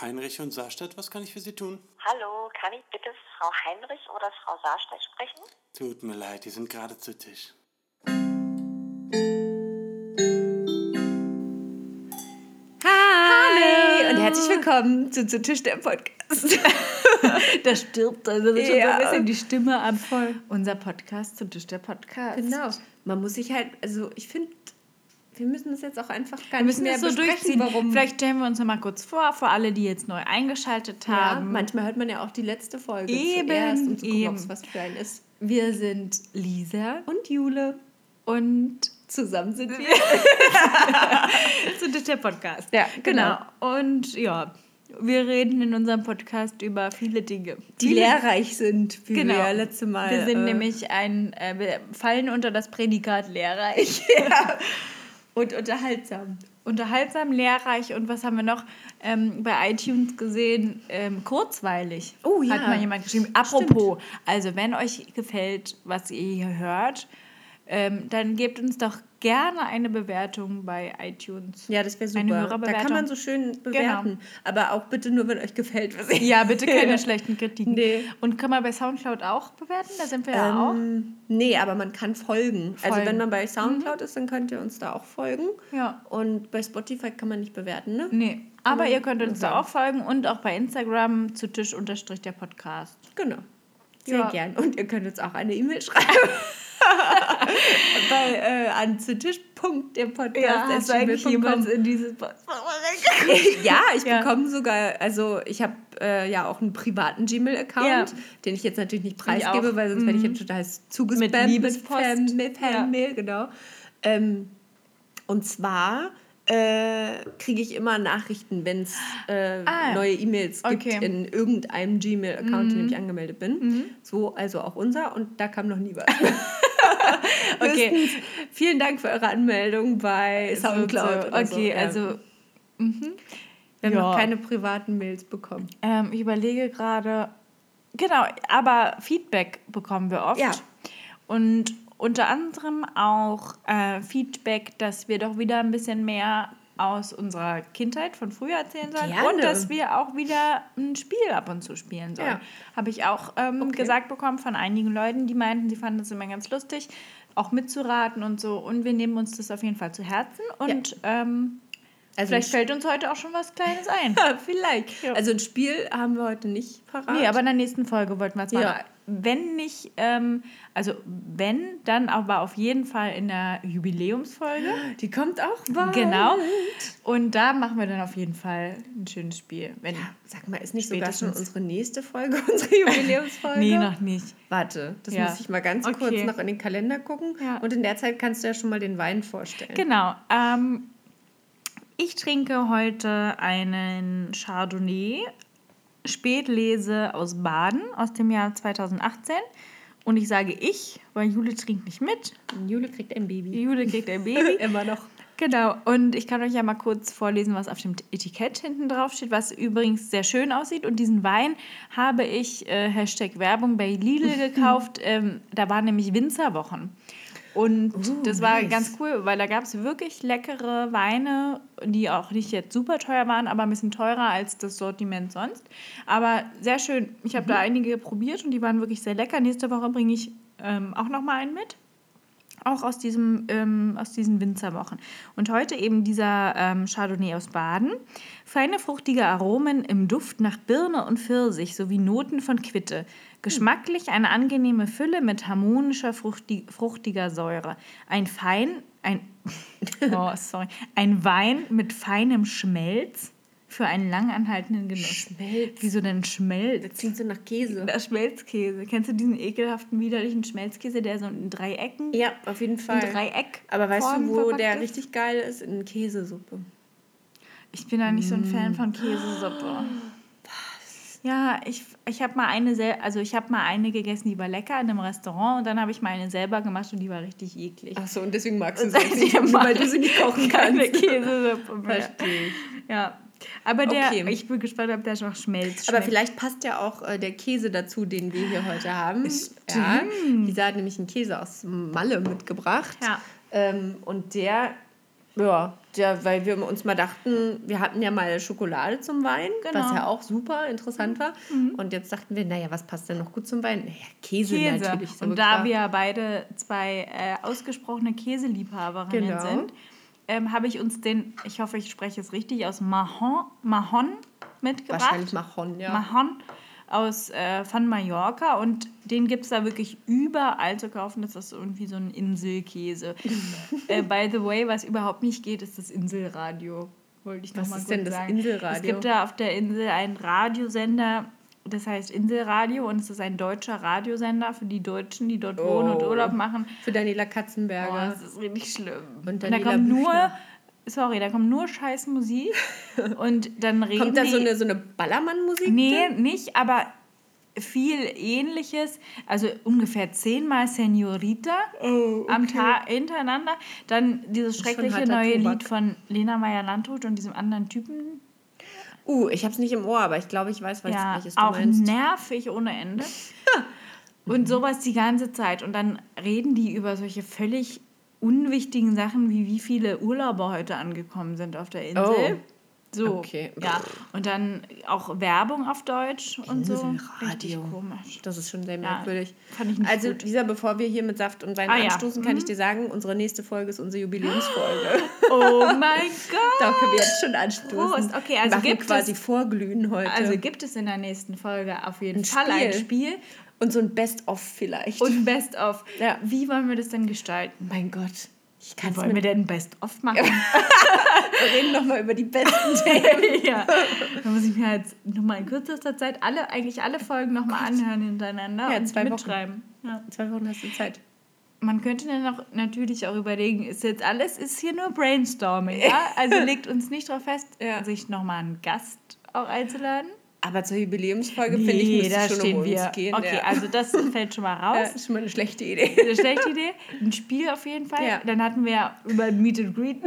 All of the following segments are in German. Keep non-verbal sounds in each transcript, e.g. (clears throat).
Heinrich und Saarstadt, was kann ich für Sie tun? Hallo, kann ich bitte Frau Heinrich oder Frau Saarstedt sprechen? Tut mir leid, die sind gerade zu Tisch. Hi und herzlich willkommen zu Zu Tisch der Podcast. (laughs) Da stirbt also schon so ein bisschen die Stimme ab. Voll. Unser Podcast zu Tisch der Podcast. Genau. Man muss sich halt, also ich finde, wir müssen das jetzt auch einfach gar Wir nicht müssen mehr so besprechen, durchziehen. warum. Vielleicht stellen wir uns noch mal kurz vor, für alle, die jetzt neu eingeschaltet ja, haben. manchmal hört man ja auch die letzte Folge Eben, zuerst, um zu gucken, ob es was für einen ist. wir sind Lisa Und Jule. und Zusammen sind wir. (laughs) zu Tisch der Podcast. Ja, genau. Und ja, wir reden in unserem Podcast über viele Dinge. Die viele lehrreich sind, wie Genau. wir ja letzte Mal. Wir sind äh, nämlich ein, äh, wir fallen unter das Prädikat lehrreich. (laughs) und unterhaltsam. Unterhaltsam, lehrreich und was haben wir noch ähm, bei iTunes gesehen? Ähm, kurzweilig. Oh ja. Hat mal jemand geschrieben. Apropos, also wenn euch gefällt, was ihr hier hört, ähm, dann gebt uns doch gerne eine Bewertung bei iTunes. Ja, das wäre Eine super. Da kann man so schön bewerten. Aber auch bitte nur, wenn euch gefällt, was ihr Ja, bitte keine (laughs) schlechten Kritiken. Nee. Und kann man bei Soundcloud auch bewerten? Da sind wir ja auch. Ähm, nee, aber man kann folgen. Also Folgen. wenn man bei Soundcloud ist, dann könnt ihr uns da auch folgen. Ja. Und bei Spotify kann man nicht bewerten, ne? Nee, aber man ihr könnt uns da sagen. auch folgen und auch bei Instagram zu Tisch unterstrich der Podcast. Genau. Sehr Ja. gern. Und ihr könnt uns auch eine E-Mail schreiben. (laughs) bei, äh, an zu Tisch.der jemals in dieses (laughs) ja, ich Ja. bekomme sogar, also ich habe äh, ja auch einen privaten Gmail-Account, Ja. den ich jetzt natürlich nicht Ich preisgebe, weil sonst werde ich jetzt total zugespammt Mit mit, Liebespost. Fan, mit Fanmail, genau. Ähm, und zwar äh, kriege ich immer Nachrichten, wenn es äh, Ah, neue E-Mails gibt okay. in irgendeinem Gmail-Account, in dem ich angemeldet bin. So, also auch unser und da kam noch nie was. (laughs) (laughs) Okay. Höchstens Vielen Dank für eure Anmeldung bei Soundcloud. So, so. okay, Ja. also Wir haben Ja. noch keine privaten Mails bekommen. ähm, ich überlege gerade, genau, aber Feedback bekommen wir oft. Ja. Und unter anderem auch äh, Feedback, dass wir doch wieder ein bisschen mehr aus unserer Kindheit von früher erzählen sollen Gerne. und dass wir auch wieder ein Spiel ab und zu spielen sollen. Ja. Habe ich auch ähm, Okay. gesagt bekommen von einigen Leuten, die meinten, sie fanden das immer ganz lustig, auch mitzuraten und so. Und wir nehmen uns das auf jeden Fall zu Herzen und ähm, Also vielleicht fällt uns heute auch schon was Kleines ein. Ja, (laughs) vielleicht. Ja. Also ein Spiel haben wir heute nicht parat. Nee, aber in der nächsten Folge wollten wir es machen. Ja. Wenn nicht, ähm, also wenn, dann aber auf jeden Fall in der Jubiläumsfolge. die kommt auch bald. Genau. Und da machen wir dann auf jeden Fall ein schönes Spiel. Wenn, Sag mal, ist nicht sogar schon unsere nächste Folge, (laughs) unsere Jubiläumsfolge? nee, noch nicht. Warte, das Ja. muss ich mal ganz Okay. kurz noch in den Kalender gucken. Ja. Und in der Zeit kannst du ja schon mal den Wein vorstellen. Genau. Ähm, ich trinke heute einen Chardonnay Spätlese aus Baden aus dem Jahr 2018. Und ich sage ich, weil Jule trinkt nicht mit. Jule kriegt ein Baby. Jule kriegt ein Baby. (laughs) Immer noch. Genau, und ich kann euch ja mal kurz vorlesen, was auf dem Etikett hinten drauf steht, was übrigens sehr schön aussieht. Und diesen Wein habe ich, äh, Hashtag Werbung, bei Lidl gekauft. (laughs) ähm, da waren nämlich Winzerwochen. Und Uh, das war nice. ganz cool, weil da gab es wirklich leckere Weine, die auch nicht jetzt super teuer waren, aber ein bisschen teurer als das Sortiment sonst. Aber sehr schön. Ich habe da einige probiert und die waren wirklich sehr lecker. Nächste Woche bringe ich ähm, auch noch mal einen mit. Auch aus, diesem, ähm, aus diesen Winzerwochen. Und heute eben dieser ähm, Chardonnay aus Baden. Feine fruchtige Aromen im Duft nach Birne und Pfirsich sowie Noten von Quitte. Geschmacklich eine angenehme Fülle mit harmonischer, fruchti fruchtiger Säure. Ein fein, ein, (laughs) oh, sorry, ein Wein mit feinem Schmelz für einen langanhaltenden Genuss. Schmelz. Wieso denn Schmelz? Das klingt so nach Käse. Der Schmelzkäse. Kennst du diesen ekelhaften, widerlichen Schmelzkäse, der so in Dreiecken, Ja, auf jeden in Fall. Dreieck Aber weißt Formen du, wo der ist? richtig geil ist? In Käsesuppe. Ich bin da nicht so ein Fan von Käsesuppe. (gasps) (laughs) Ja, ich, ich habe mal eine sel also ich habe mal eine gegessen, die war lecker in einem Restaurant und dann habe ich mal eine selber gemacht und die war richtig eklig. Achso, und deswegen magst du sie (laughs) nicht, weil du sie nicht kochen (laughs) Keine kannst. Käsesuppe mehr. Verstehe ich. Ja. Aber der, Okay. ich bin gespannt, ob der noch schmelzt. Aber vielleicht passt ja auch äh, der Käse dazu, den wir hier heute haben. Ja, Stimmt. Lisa hat nämlich einen Käse aus Malle mitgebracht. Ja. Ähm, und der Ja, ja, weil wir uns mal dachten, wir hatten ja mal Schokolade zum Wein, Genau. was ja auch super interessant war. Und jetzt dachten wir, naja, was passt denn noch gut zum Wein? Naja, Käse, Käse. natürlich. so Und klar. da wir beide zwei äh, ausgesprochene Käseliebhaberinnen Genau. sind, ähm, habe ich uns den, ich hoffe, ich spreche es richtig, aus Mahon, Mahon mitgebracht. Wahrscheinlich Mahon, ja. Mahon aus äh, von Mallorca und den gibt es da wirklich überall zu kaufen. Das ist irgendwie so ein Inselkäse. (laughs) äh, by the way, was überhaupt nicht geht, ist das Inselradio. Wollte ich noch Was mal ist denn das sagen. Inselradio? Es gibt da auf der Insel einen Radiosender, das heißt Inselradio und es ist ein deutscher Radiosender für die Deutschen, die dort wohnen und Oh. Urlaub machen. Für Daniela Oh, Katzenberger. das ist richtig schlimm. Und Und da kommt nur, Büchner. Sorry, da kommt nur scheiß Musik (laughs) und dann reden Kommt da so eine, so eine Ballermann-Musik? Nee, drin? nicht, aber viel ähnliches. Also ungefähr zehnmal Senorita am Tag hintereinander. Dann dieses schreckliche neue Tobak. Lied von Lena Meyer-Landrut und diesem anderen Typen. Uh, ich hab's nicht im Ohr, aber ich glaube, ich weiß, was, Ja, welches du auch meinst. nervig ohne Ende. (laughs) Und sowas die ganze Zeit. Und dann reden die über solche völlig unwichtigen Sachen, wie wie viele Urlauber heute angekommen sind auf der Insel. Oh. So, Okay. ja. Und dann auch Werbung auf Deutsch und so. Richtig komisch. Das ist schon sehr Ja, merkwürdig. fand ich nicht also, gut. Lisa, bevor wir hier mit Saft und Wein Ah, ja. anstoßen, kann ich dir sagen, unsere nächste Folge ist unsere Jubiläumsfolge. (gasps) Oh mein Gott! (laughs) da können wir jetzt schon anstoßen. Prost. Okay, also machen gibt quasi es- Vorglühen heute. Also gibt es in der nächsten Folge auf jeden Ein Fall ein Spiel. Und so ein Best-of vielleicht. und ein Best-of. Ja. Wie wollen wir das denn gestalten? mein Gott. Ich kann es Wollen wir denn ein Best-of machen? (laughs) Wir reden nochmal über die besten (laughs) Themen. ja. Da muss ich mir jetzt nochmal in kürzester Zeit alle, eigentlich alle Folgen nochmal anhören hintereinander Ja, und zwei Wochen. mitschreiben. Ja. Zwei Wochen hast du Zeit. Man könnte dann auch natürlich auch überlegen, ist jetzt alles, ist hier nur Brainstorming, ja? Also (laughs) legt uns nicht darauf fest, Ja. sich nochmal einen Gast auch einzuladen. Aber zur Jubiläumsfolge, finde ich, müsste da schon stehen um uns wir. gehen. okay, ja. also das (laughs) fällt schon mal ja, raus. das ist schon mal eine schlechte Idee. Eine schlechte Idee. Ein Spiel auf jeden Fall. Ja. Dann hatten wir über (laughs) (laughs) ein Meet and Greet.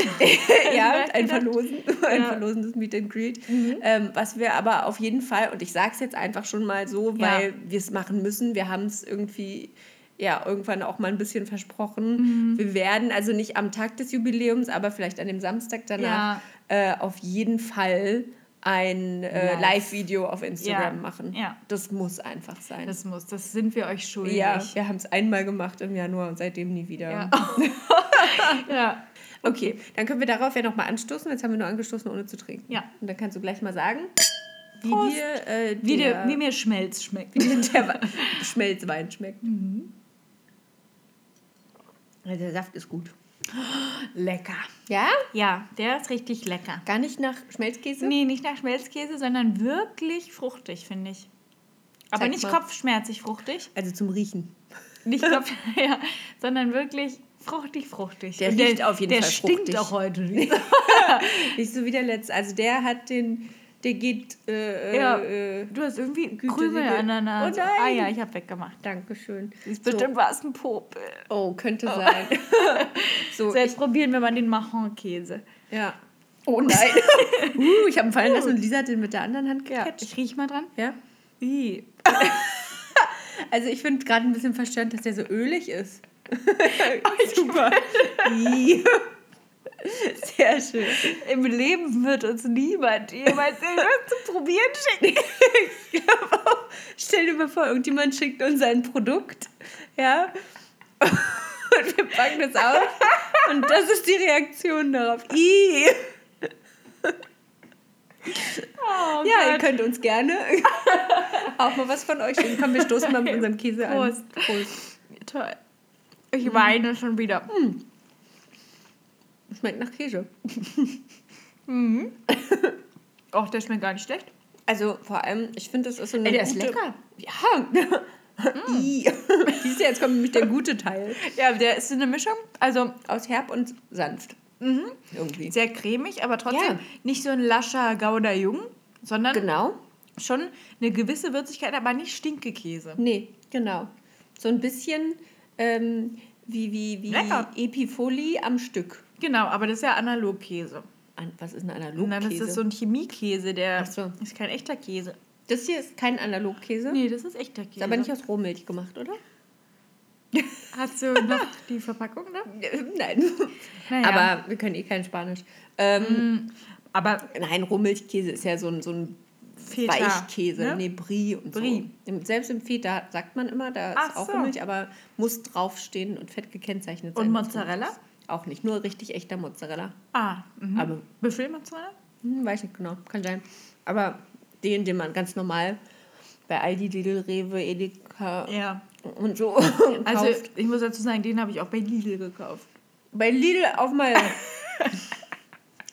ja, ein Verlosen, ein Ja. verlosendes Meet and Greet. Ähm, was wir aber auf jeden Fall, und ich sage es jetzt einfach schon mal so, Ja. weil wir es machen müssen, wir haben es irgendwie ja irgendwann auch mal ein bisschen versprochen. Wir werden also nicht am Tag des Jubiläums, aber vielleicht an dem Samstag danach äh, auf jeden Fall ein äh, Live. Live-Video auf Instagram Ja. machen. Ja. Das muss einfach sein. Das muss, das sind wir euch schuldig. ja, wir haben es einmal gemacht im Januar und seitdem nie wieder. Ja. (laughs) ja. Okay, dann können wir darauf ja nochmal anstoßen. Jetzt haben wir nur angestoßen, ohne zu trinken. Ja. Und dann kannst du gleich mal sagen, wie dir, äh, Wie, der, wie mir Schmelz schmeckt. wie dir der Schmelzwein schmeckt. Ja, der Saft ist gut. Lecker. Ja? Ja, der ist richtig lecker. Gar nicht nach Schmelzkäse? Nee, nicht nach Schmelzkäse, sondern wirklich fruchtig, finde ich. Aber Zeig nicht mal. kopfschmerzig fruchtig. Also zum Riechen. Nicht (laughs) Kopf, (laughs) ja, sondern wirklich fruchtig, fruchtig. Der Und riecht auf jeden der Fall stinkt fruchtig. auch heute nicht. (laughs) Nicht so wie der letzte. Also der hat den, der geht, äh, Ja. äh, äh, Du hast irgendwie Krümel an der Nase. Oh nein. ah ja, ich habe weggemacht. Dankeschön. Ist bestimmt was ein Popel. Oh, könnte sein. (laughs) so, So, jetzt probieren wir mal den Mahon-Käse. ja. Oh (laughs) nein. uh, ich habe ihn fallen lassen und Lisa hat den mit der anderen Hand Ja, gecatcht. ich riech mal dran. Ja. Ih. (laughs) Also ich finde gerade ein bisschen verstörend, dass der so ölig ist. Super. Sehr schön. Im Leben wird uns niemand jemals irgendwas zu probieren schicken. (laughs) Stell dir mal vor, irgendjemand schickt uns ein Produkt, ja, (laughs) und wir packen das aus und das ist die Reaktion darauf. Ih. Oh Ja, ihr Gott. könnt uns gerne (laughs) auch mal was von euch schicken. Komm, wir stoßen mal mit unserem Käse Prost. an. Prost. Toll. Ich weine schon wieder. Schmeckt nach Käse. Och, der schmeckt gar nicht schlecht. Also vor allem, ich finde, das ist so eine Ey, der ist gute... lecker. Ja. Ih. Siehst du, jetzt kommt nämlich der gute Teil. Ja, der ist eine Mischung. Also Aus herb und sanft. Irgendwie. sehr cremig, aber trotzdem Ja. nicht so ein lascher Gouda Jung, sondern Genau. schon eine gewisse Würzigkeit, aber nicht Stinkekäse. Nee, genau. So ein bisschen ähm, wie, wie, wie Lecker. Epifoli am Stück. Genau, aber das ist ja Analogkäse. An, was ist ein Nein, Analogkäse? das ist so ein Chemiekäse, der so. ist kein echter Käse. Das hier ist kein Analogkäse. Nee, das ist echter Käse. Ist aber nicht aus Rohmilch gemacht, oder? (laughs) Hast du noch die Verpackung da? (laughs) Nein. Naja. Aber wir können eh kein Spanisch. Ähm, mm, aber nein, Rohmilchkäse ist ja so ein, so ein Feta, Weichkäse, ne? nee, Brie und Brie. so. Selbst im Feta sagt man immer, da Ach ist auch so. Milch, aber muss draufstehen und fett gekennzeichnet sein. Und Mozzarella? Auch nicht, nur richtig echter Mozzarella. Ah, mh. aber Büffelmozzarella? Hm, weiß nicht genau, kann sein. Aber den, den man ganz normal bei Aldi, Lidl, Rewe, Edeka ja. und so (laughs) Also ich muss dazu sagen, den habe ich auch bei Lidl gekauft. Bei Lidl auf mal... (laughs)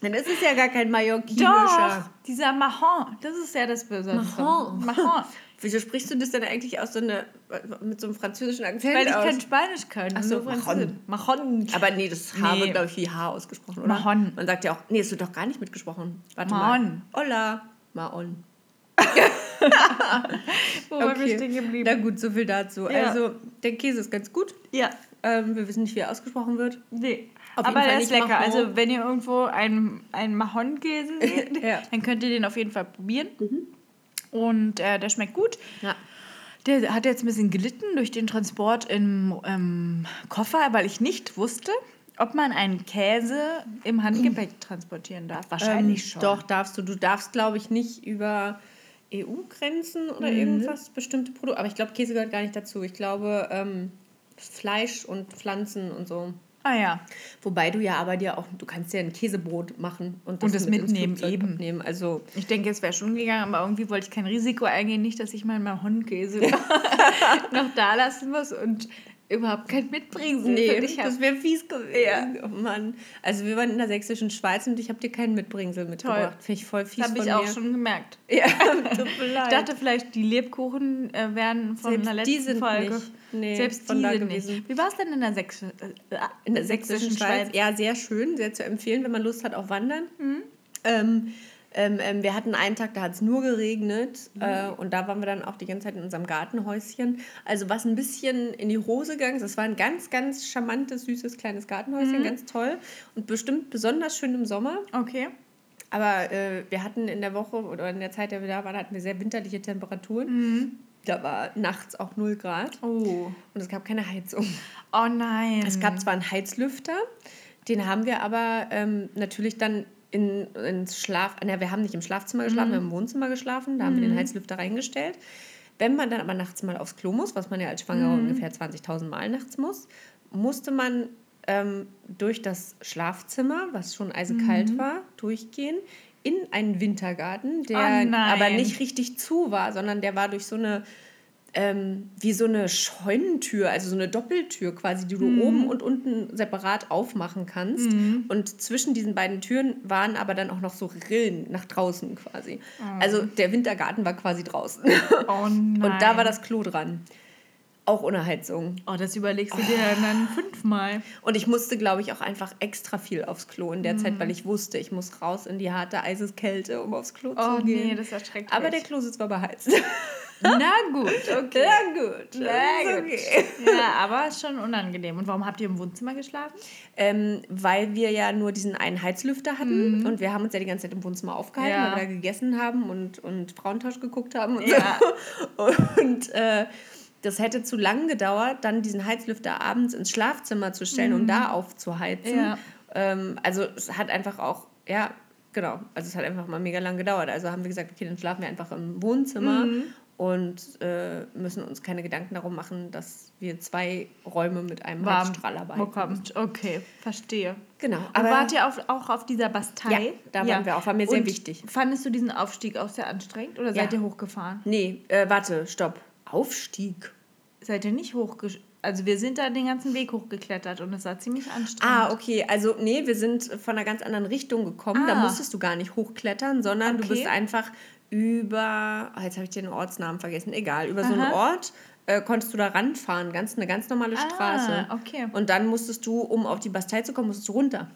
Dann ist es ja gar kein mallorquinischer. Doch, dieser Mahon, das ist ja das Besondere. Mahon. Mahon. Wieso sprichst du das denn eigentlich aus so eine, mit so einem französischen Akzent Weil ich aus? kein Spanisch kann. Ach so, Mahon. Mahon. Aber nee, das H nee. wird, glaube ich, wie H ausgesprochen, oder? Mahon. Man sagt ja auch, nee, es wird doch gar nicht mitgesprochen. Warte Mahon. mal. Hola. Mahon. (laughs) Wo okay. wir stehen geblieben? Na gut, so viel dazu. Ja. Also, der Käse ist ganz gut. Ja. Ähm, wir wissen nicht, wie er ausgesprochen wird. Nee. Auf Aber der ist lecker. Mahon. Also wenn ihr irgendwo einen, einen Mahon-Käse (laughs) seht, ja. dann könnt ihr den auf jeden Fall probieren. Mhm. Und äh, der schmeckt gut. Ja. Der hat jetzt ein bisschen gelitten durch den Transport im ähm, Koffer, weil ich nicht wusste, ob man einen Käse im Handgepäck (clears throat) transportieren darf. Wahrscheinlich ähm, schon. Doch, darfst du. Du darfst, glaube ich, nicht über EU-Grenzen oder mhm. irgendwas, bestimmte Produkte. Aber ich glaube, Käse gehört gar nicht dazu. Ich glaube, ähm, Fleisch und Pflanzen und so. Ah ja. Wobei du ja aber dir auch, du kannst ja ein Käsebrot machen und das, und das mit mitnehmen eben. Abnehmen. Also ich denke, es wäre schon gegangen, aber irgendwie wollte ich kein Risiko eingehen, nicht, dass ich mal meinen Hundkäse (laughs) (laughs) noch da lassen muss und überhaupt kein Mitbringsel nee, das wäre fies gewesen. Ja. Oh Mann. Also wir waren in der sächsischen Schweiz und ich habe dir keinen Mitbringsel mitgebracht. Finde ich voll fies Das habe ich auch schon gemerkt. (laughs) Ja, (laughs) tut mir leid. Ich dachte vielleicht, die Lebkuchen äh, wären von Selbst der letzten die sind Folge. Nicht. Nee, Selbst die sind nicht. Wie war es denn in der, Sächs äh, in der sächsischen Schweiz? Schweiz? Ja, sehr schön, sehr zu empfehlen, wenn man Lust hat auf Wandern. Mhm. Ähm, ähm, ähm, wir hatten einen Tag, da hat es nur geregnet mhm. äh, und da waren wir dann auch die ganze Zeit in unserem Gartenhäuschen. Also was ein bisschen in die Hose gegangen ist, es war ein ganz, ganz charmantes, süßes, kleines Gartenhäuschen, mhm. ganz toll und bestimmt besonders schön im Sommer. Okay. Aber äh, wir hatten in der Woche oder in der Zeit, der wir da waren, hatten wir sehr winterliche Temperaturen. Mhm. Da war nachts auch 0 Grad. Oh. Und es gab keine Heizung. Oh nein. Es gab zwar einen Heizlüfter, den haben wir aber ähm, natürlich dann in, ins Schlaf, na, wir haben nicht im Schlafzimmer geschlafen, mhm. wir haben im Wohnzimmer geschlafen, da mhm. haben wir den mhm. Heizlüfter reingestellt. Wenn man dann aber nachts mal aufs Klo muss, was man ja als Schwangere mhm. ungefähr 20.000 Mal nachts muss, musste man ähm, durch das Schlafzimmer, was schon eisekalt mhm. war, durchgehen in einen Wintergarten, der oh aber nicht richtig zu war, sondern der war durch so eine ähm, wie so eine Scheunentür, also so eine Doppeltür quasi, die du mhm. oben und unten separat aufmachen kannst. Mhm. Und zwischen diesen beiden Türen waren aber dann auch noch so Rillen nach draußen quasi. Oh. Also der Wintergarten war quasi draußen. Oh nein. (laughs) Und da war das Klo dran. Auch ohne Heizung. Oh, das überlegst du dir oh. dann fünfmal. Und ich musste, glaube ich, auch einfach extra viel aufs Klo in der mm. Zeit, weil ich wusste, ich muss raus in die harte Eiseskälte, um aufs Klo oh, zu gehen. Oh nee, das erschreckt Aber der Klositz war beheizt. (laughs) Na gut, okay. Na gut. Na gut. Okay. Ja, aber ist schon unangenehm. Und warum habt ihr im Wohnzimmer geschlafen? Ähm, weil wir ja nur diesen einen Heizlüfter hatten mhm. und wir haben uns ja die ganze Zeit im Wohnzimmer aufgehalten, ja. weil wir da gegessen haben und, und Frauentausch geguckt haben und ja. so. Und äh, das hätte zu lang gedauert, dann diesen Heizlüfter abends ins Schlafzimmer zu stellen mhm. und da aufzuheizen. Ja. Ähm, also es hat einfach auch, ja, genau, also es hat einfach mal mega lang gedauert. Also haben wir gesagt, okay, dann schlafen wir einfach im Wohnzimmer mhm und äh, müssen uns keine Gedanken darum machen, dass wir zwei Räume mit einem Warm Heizstrahl arbeiten. Okay, verstehe. Genau. Aber wart ihr auf, auch auf dieser Bastei? Ja, da ja. waren wir auch, war mir sehr und wichtig. Fandest du diesen Aufstieg auch sehr anstrengend oder seid ja. ihr hochgefahren? Nee, äh, warte, stopp. Aufstieg? Seid ihr nicht hochgefahren? Also wir sind da den ganzen Weg hochgeklettert und es war ziemlich anstrengend. Ah, okay. Also nee, wir sind von einer ganz anderen Richtung gekommen. Ah. Da musstest du gar nicht hochklettern, sondern okay. du bist einfach über, oh, jetzt habe ich den Ortsnamen vergessen, egal, über Aha. so einen Ort äh, konntest du da ranfahren, ganz, eine ganz normale ah, Straße. Okay. Und dann musstest du, um auf die Bastei zu kommen, musstest du runter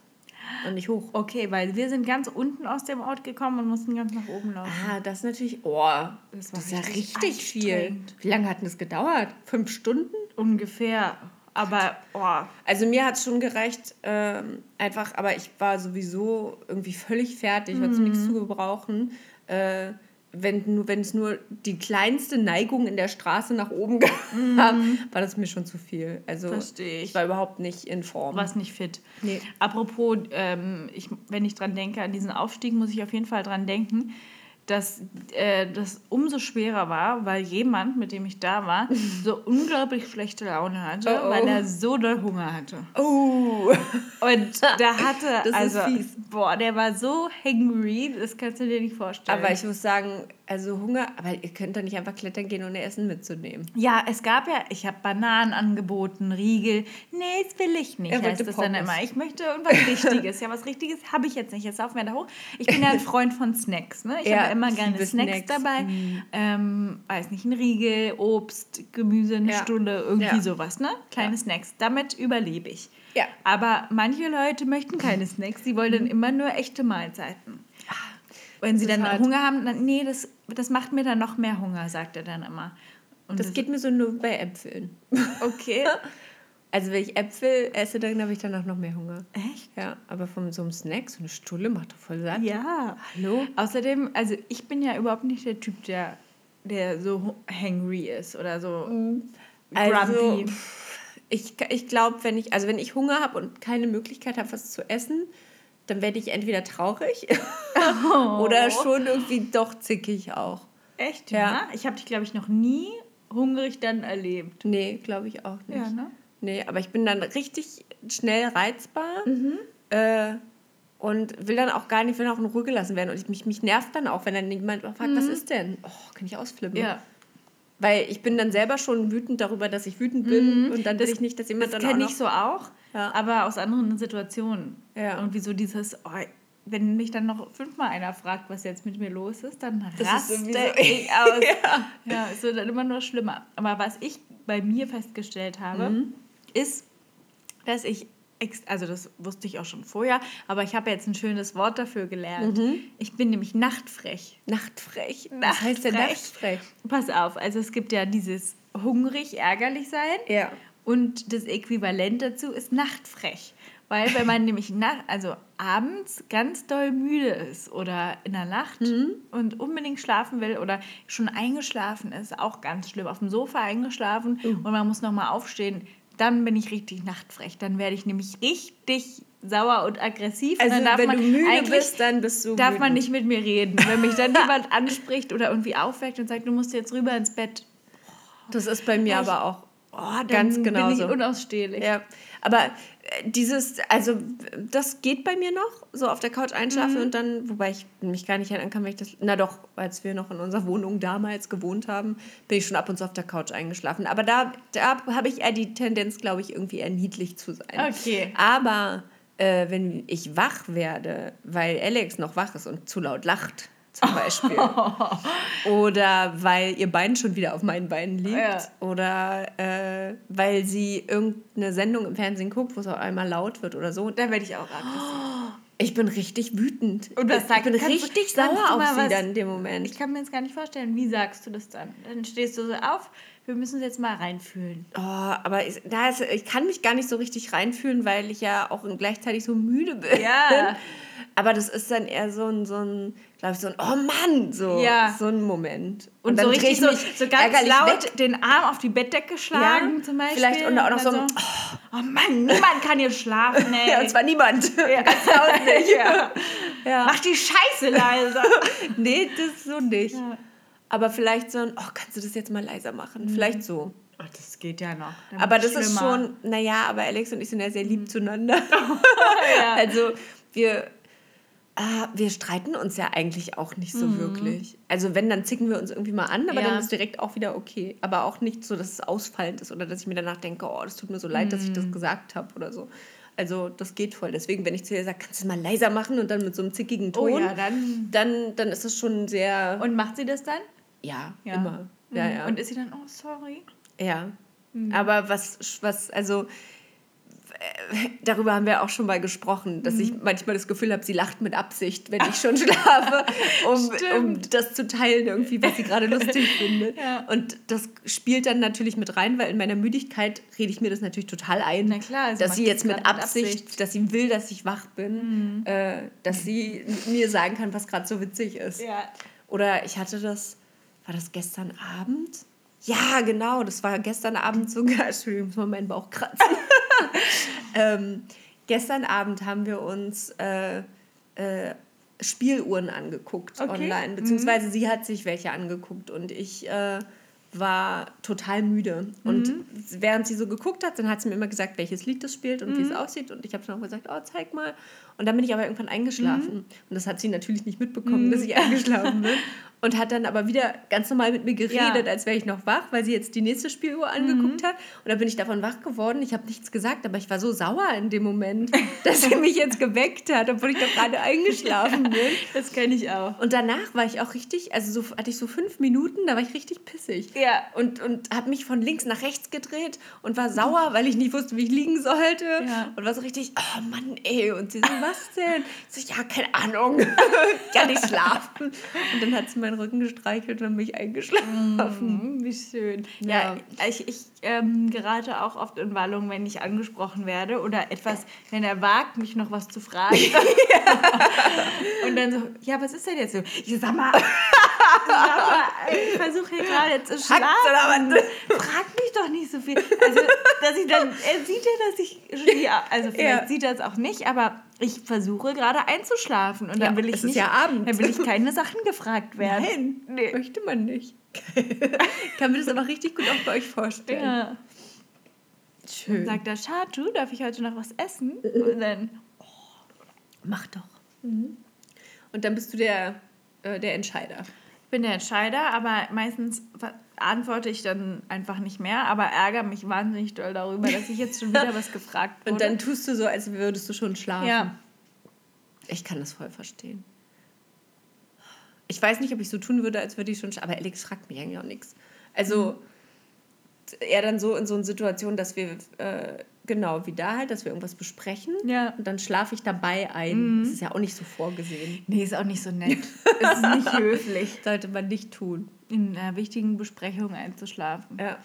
und nicht hoch. Okay, weil wir sind ganz unten aus dem Ort gekommen und mussten ganz nach oben laufen. Ah, das ist natürlich, oh, das, das ist ja richtig viel. Wie lange hat denn das gedauert? Fünf Stunden? Ungefähr. Aber, oh. Also mir hat es schon gereicht, ähm, einfach, aber ich war sowieso irgendwie völlig fertig, mhm. war zu nichts zu gebrauchen äh, wenn, es nur die kleinste Neigung in der Straße nach oben (laughs) gab, mm. war das mir schon zu viel. Also Verstehe ich. ich war überhaupt nicht in Form. Warst nicht fit. Nee. Apropos, ähm, ich, wenn ich dran denke, an diesen Aufstieg, muss ich auf jeden Fall dran denken dass äh, das umso schwerer war, weil jemand, mit dem ich da war, (laughs) so unglaublich schlechte Laune hatte, oh, oh. weil er so doll Hunger hatte. Oh. Und der hatte, (laughs) das also, boah, der war so hangry, das kannst du dir nicht vorstellen. Aber ich muss sagen, also Hunger, aber ihr könnt doch nicht einfach klettern gehen, ohne Essen mitzunehmen. Ja, es gab ja, ich habe Bananen angeboten, Riegel. Nee, das will ich nicht, er heißt das dann immer. Ich möchte irgendwas (laughs) Richtiges. ja, was Richtiges habe ich jetzt nicht. Jetzt laufen wir da hoch. Ich bin ja ein (laughs) Freund von Snacks. Ne? Ich ja, habe immer gerne Snacks, Snacks, dabei. Mhm. Ähm, weiß nicht, ein Riegel, Obst, Gemüse, eine ja. Stunde, irgendwie ja. sowas. Ne? Kleine Snacks. Damit überlebe ich. Ja. Aber manche Leute möchten keine Snacks. Die wollen dann mhm. immer nur echte Mahlzeiten. Wenn sie dann hart. Hunger haben, dann, nee, das, das macht mir dann noch mehr Hunger, sagt er dann immer. Und das, das geht mir so nur bei Äpfeln. (laughs) Okay. Also wenn ich Äpfel esse, dann habe ich danach noch mehr Hunger. Echt? Ja, aber von so einem Snack, so eine Stulle macht doch voll satt. Ja. Hallo? Außerdem, also ich bin ja überhaupt nicht der Typ, der, der so hangry ist oder so mhm. also, grumpy. Ich, ich glaube, wenn ich, also wenn ich Hunger habe und keine Möglichkeit habe, was zu essen, dann werde ich entweder traurig (laughs) oh. oder schon irgendwie doch zickig auch. Echt? Ja. ja? Ich habe dich, glaube ich, noch nie hungrig dann erlebt. Nee, glaube ich auch nicht. Ja, ne? Nee, aber ich bin dann richtig schnell reizbar. Mhm. Äh, und will dann auch gar nicht, will auch in Ruhe gelassen werden. Und ich, mich, mich nervt dann auch, wenn dann jemand fragt, mhm. was ist denn? Oh, kann ich ausflippen? Ja. Weil ich bin dann selber schon wütend darüber, dass ich wütend bin. Mhm. Und dann will ich nicht, dass jemand das dann. Das kenne ich so auch, ja. aber aus anderen Situationen. Ja. Und wieso dieses, oh, wenn mich dann noch fünfmal einer fragt, was jetzt mit mir los ist, dann raste (laughs) ich aus. (laughs) ja. ja, es wird dann immer nur schlimmer. Aber was ich bei mir festgestellt habe, mhm. ist, dass ich also das wusste ich auch schon vorher, aber ich habe jetzt ein schönes Wort dafür gelernt. Mhm. Ich bin nämlich nachtfrech. Nachtfrech? Was nachtfrech. heißt denn nachtfrech? Pass auf, also es gibt ja dieses hungrig, ärgerlich sein. Ja. Und das Äquivalent dazu ist nachtfrech. Weil wenn man (laughs) nämlich nach, also abends ganz doll müde ist oder in der Nacht mhm. und unbedingt schlafen will oder schon eingeschlafen ist, auch ganz schlimm, auf dem Sofa eingeschlafen mhm. und man muss nochmal aufstehen, dann bin ich richtig nachtfrech. Dann werde ich nämlich richtig sauer und aggressiv. Also und dann darf wenn man du müde bist, dann bist du Darf wütend. man nicht mit mir reden. Wenn mich dann (laughs) jemand anspricht oder irgendwie aufweckt und sagt, du musst jetzt rüber ins Bett. Das ist bei mir ich, aber auch oh, ganz genau bin ich unausstehlich. Ja. Aber äh, dieses, also das geht bei mir noch, so auf der Couch einschlafen mhm. und dann, wobei ich mich gar nicht erinnern kann, weil ich das, na doch, als wir noch in unserer Wohnung damals gewohnt haben, bin ich schon ab und zu auf der Couch eingeschlafen. Aber da, da habe ich eher die Tendenz, glaube ich, irgendwie eher niedlich zu sein. Okay. Aber äh, wenn ich wach werde, weil Alex noch wach ist und zu laut lacht, zum Beispiel. (laughs) oder weil ihr Bein schon wieder auf meinen Beinen liegt. Ja. Oder äh, weil sie irgendeine Sendung im Fernsehen guckt, wo es auf einmal laut wird oder so. Da werde ich auch aggressiv. Ich bin richtig wütend. Und was sagt, ich bin richtig du, sauer auf sie was, dann in dem Moment. Ich kann mir jetzt gar nicht vorstellen, wie sagst du das dann? Dann stehst du so auf, wir müssen uns jetzt mal reinfühlen. Oh, aber ich, da ist, ich kann mich gar nicht so richtig reinfühlen, weil ich ja auch gleichzeitig so müde bin. Ja. (laughs) Aber das ist dann eher so ein, so ein glaube ich, so ein Oh Mann, so, ja. so ein Moment. Und, und dann so richtig so, so ganz laut weg. den Arm auf die Bettdecke schlagen ja, zum Beispiel. Vielleicht und auch noch so, so oh, oh Mann, niemand kann hier schlafen, (laughs) ey. ja, und zwar niemand. Ja. (laughs) Das Haus nicht. (laughs) Ja. ja. Mach die Scheiße leiser. nee, das so nicht. Aber vielleicht so ein, oh, kannst du das jetzt mal leiser machen? Mhm. Vielleicht so. Ach, das geht ja noch. Dann aber das schlimmer. ist schon, naja, aber Alex und ich sind ja sehr lieb mhm. zueinander. ja. Also wir Ah, wir streiten uns ja eigentlich auch nicht so mhm. wirklich. Also wenn, dann zicken wir uns irgendwie mal an, aber ja. dann ist direkt auch wieder okay. Aber auch nicht so, dass es ausfallend ist oder dass ich mir danach denke, oh, das tut mir so leid, mhm. dass ich das mhm. gesagt habe oder so. Also das geht voll. Deswegen, wenn ich zu ihr sage, kannst du es mal leiser machen und dann mit so einem zickigen Ton, oh ja, dann, dann, dann ist das schon sehr... Und macht sie das dann? Ja, ja. immer. Ja, mhm. ja. Und ist sie dann, oh, sorry? Ja. Mhm. Aber was, was, also äh, darüber haben wir auch schon mal gesprochen, dass mhm. ich manchmal das Gefühl habe, sie lacht mit Absicht, wenn ich schon (laughs) schlafe, um, um das zu teilen, irgendwie, was sie gerade lustig (laughs) findet. Ja. Und das spielt dann natürlich mit rein, weil in meiner Müdigkeit rede ich mir das natürlich total ein, Na klar, also dass sie jetzt mit Absicht, Absicht, dass sie will, dass ich wach bin, mhm. äh, dass sie mir sagen kann, was gerade so witzig ist. Ja. Oder ich hatte das, war das gestern Abend? Ja, genau, das war gestern Abend sogar. (laughs) Entschuldigung, ich muss mal meinen Bauch kratzen. (laughs) ähm, gestern Abend haben wir uns äh, äh, Spieluhren angeguckt okay. online, beziehungsweise mhm. sie hat sich welche angeguckt und ich äh, war total müde. Und mhm. während sie so geguckt hat, dann hat sie mir immer gesagt, welches Lied das spielt und mhm. wie es mhm. aussieht. Und ich habe dann auch gesagt, oh, zeig mal. Und dann bin ich aber irgendwann eingeschlafen. Mhm. Und das hat sie natürlich nicht mitbekommen, dass ich mhm. eingeschlafen bin. (laughs) Und hat dann aber wieder ganz normal mit mir geredet, ja. als wäre ich noch wach, weil sie jetzt die nächste Spieluhr angeguckt mhm. hat. Und dann bin ich davon wach geworden. Ich habe nichts gesagt, aber ich war so sauer in dem Moment, (laughs) dass sie mich jetzt geweckt hat, obwohl ich doch gerade eingeschlafen bin. Das kenne ich auch. Und danach war ich auch richtig, also so hatte ich so fünf Minuten, da war ich richtig pissig. Ja. Und, und habe mich von links nach rechts gedreht und war sauer, weil ich nicht wusste, wie ich liegen sollte. Ja. Und war so richtig, oh Mann, ey. Und sie so, was denn? Ich so, ja, keine Ahnung. (laughs) Kann nicht schlafen. Und dann hat sie meinen Rücken gestreichelt und dann bin ich eingeschlafen. Mm, wie schön. Ja, ja ich, ich ähm, gerate auch oft in Wallung, wenn ich angesprochen werde oder etwas, wenn er wagt, mich noch was zu fragen. (laughs) (laughs) und dann so, ja, was ist denn jetzt so? Ich sag mal, ich versuche hier gerade zu schlafen. Frag mich doch nicht so viel. Also, dass ich dann, er sieht ja, dass ich, also vielleicht ja. sieht er es auch nicht, aber ich versuche gerade einzuschlafen und dann will ich nicht, ja dann will ich keine Sachen gefragt werden. Nein, nee. möchte man nicht. (laughs) Kann mir das aber richtig gut auch bei euch vorstellen. Ja. Schön. Und sagt der Schatu, darf ich heute noch was essen? Und dann, oh, mach doch. Mhm. Und dann bist du der, äh, der Entscheider. Ich bin der Entscheider, aber meistens antworte ich dann einfach nicht mehr, aber ärgere mich wahnsinnig doll darüber, dass ich jetzt schon wieder was (laughs) gefragt wurde. Und dann tust du so, als würdest du schon schlafen. Ja. Ich kann das voll verstehen. Ich weiß nicht, ob ich so tun würde, als würde ich schon schlafen, aber Alex fragt mich eigentlich auch nichts. Also mhm. eher dann so in so einer Situation, dass wir äh, Genau, wie da halt, dass wir irgendwas besprechen. Ja. Und dann schlafe ich dabei ein. Mhm. Das ist ja auch nicht so vorgesehen. Nee, ist auch nicht so nett. (laughs) ist nicht höflich. Sollte man nicht tun. In einer wichtigen Besprechung einzuschlafen. Ja.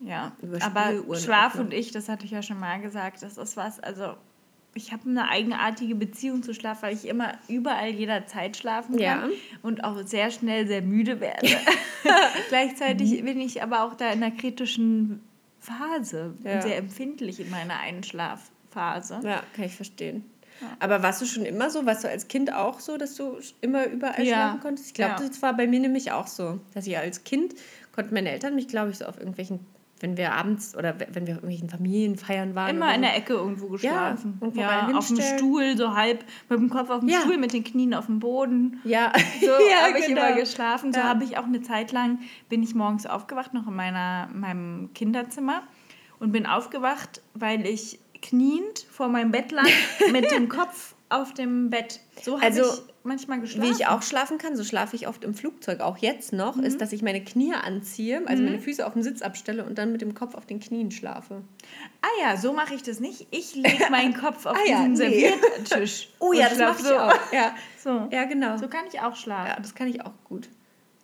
Ja, aber Schlaf und ich, das hatte ich ja schon mal gesagt, das ist was, also ich habe eine eigenartige Beziehung zu Schlaf, weil ich immer überall jederzeit schlafen kann ja. und auch sehr schnell sehr müde werde. (laughs) (laughs) Gleichzeitig bin ich aber auch da in einer kritischen Phase, ja. sehr empfindlich in meiner Einschlafphase. Ja, kann ich verstehen. Ja. Aber warst du schon immer so? Warst du als Kind auch so, dass du immer überall ja. schlafen konntest? Ich glaube, das war bei mir nämlich auch so, dass ich als Kind konnten meine Eltern mich, glaube ich, so auf irgendwelchen wenn wir abends oder wenn wir irgendwelchen Familienfeiern waren. Immer in der Ecke irgendwo geschlafen. Ja, ja auf dem Stuhl, so halb mit dem Kopf auf dem ja. Stuhl, mit den Knien auf dem Boden. Ja, so (laughs) ja, habe ich genau. immer geschlafen. So ja. habe ich auch eine Zeit lang, bin ich morgens aufgewacht, noch in meiner, meinem Kinderzimmer und bin aufgewacht, weil ich kniend vor meinem Bett lag (laughs) mit dem Kopf auf dem Bett. So habe also, ich manchmal geschlafen. Wie ich auch schlafen kann, so schlafe ich oft im Flugzeug, auch jetzt noch, mhm. ist, dass ich meine Knie anziehe, also mhm. meine Füße auf den Sitz abstelle und dann mit dem Kopf auf den Knien schlafe. Ah ja, so mache ich das nicht. Ich lege (laughs) meinen Kopf auf ah, diesen ja, nee. Serviertisch. (laughs) oh ja, das mache ich so. auch. Ja. So. ja, genau. So kann ich auch schlafen. Ja, das kann ich auch gut.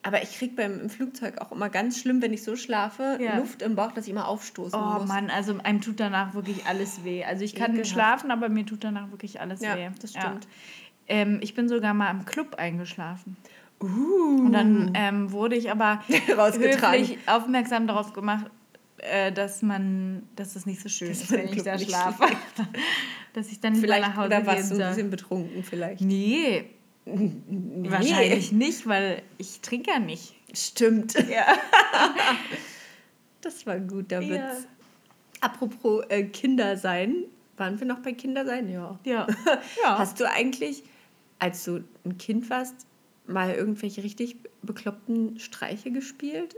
Aber ich kriege beim im Flugzeug auch immer ganz schlimm, wenn ich so schlafe, ja. Luft im Bauch, dass ich immer aufstoßen oh, muss. Oh Mann, also einem tut danach wirklich alles weh. Also ich kann Ekelhaft. schlafen, aber mir tut danach wirklich alles ja, weh. das stimmt. Ja. Ähm, ich bin sogar mal im Club eingeschlafen. Uh. Und dann ähm, wurde ich aber (laughs) höflich aufmerksam darauf gemacht, äh, dass man, dass das nicht so schön das ist, wenn ich da schlafe. (laughs) dass ich dann vielleicht nach Hause oder warst du ein bisschen betrunken vielleicht? Nee, nee. Wahrscheinlich nicht, weil ich trinke ja nicht. Stimmt. (laughs) Ja. (laughs) das war ein guter Witz. Ja. Apropos äh, Kinder sein. Waren wir noch bei Kinder sein? Ja. Ja. (laughs) ja. Hast du eigentlich als du ein Kind warst, mal irgendwelche richtig bekloppten Streiche gespielt?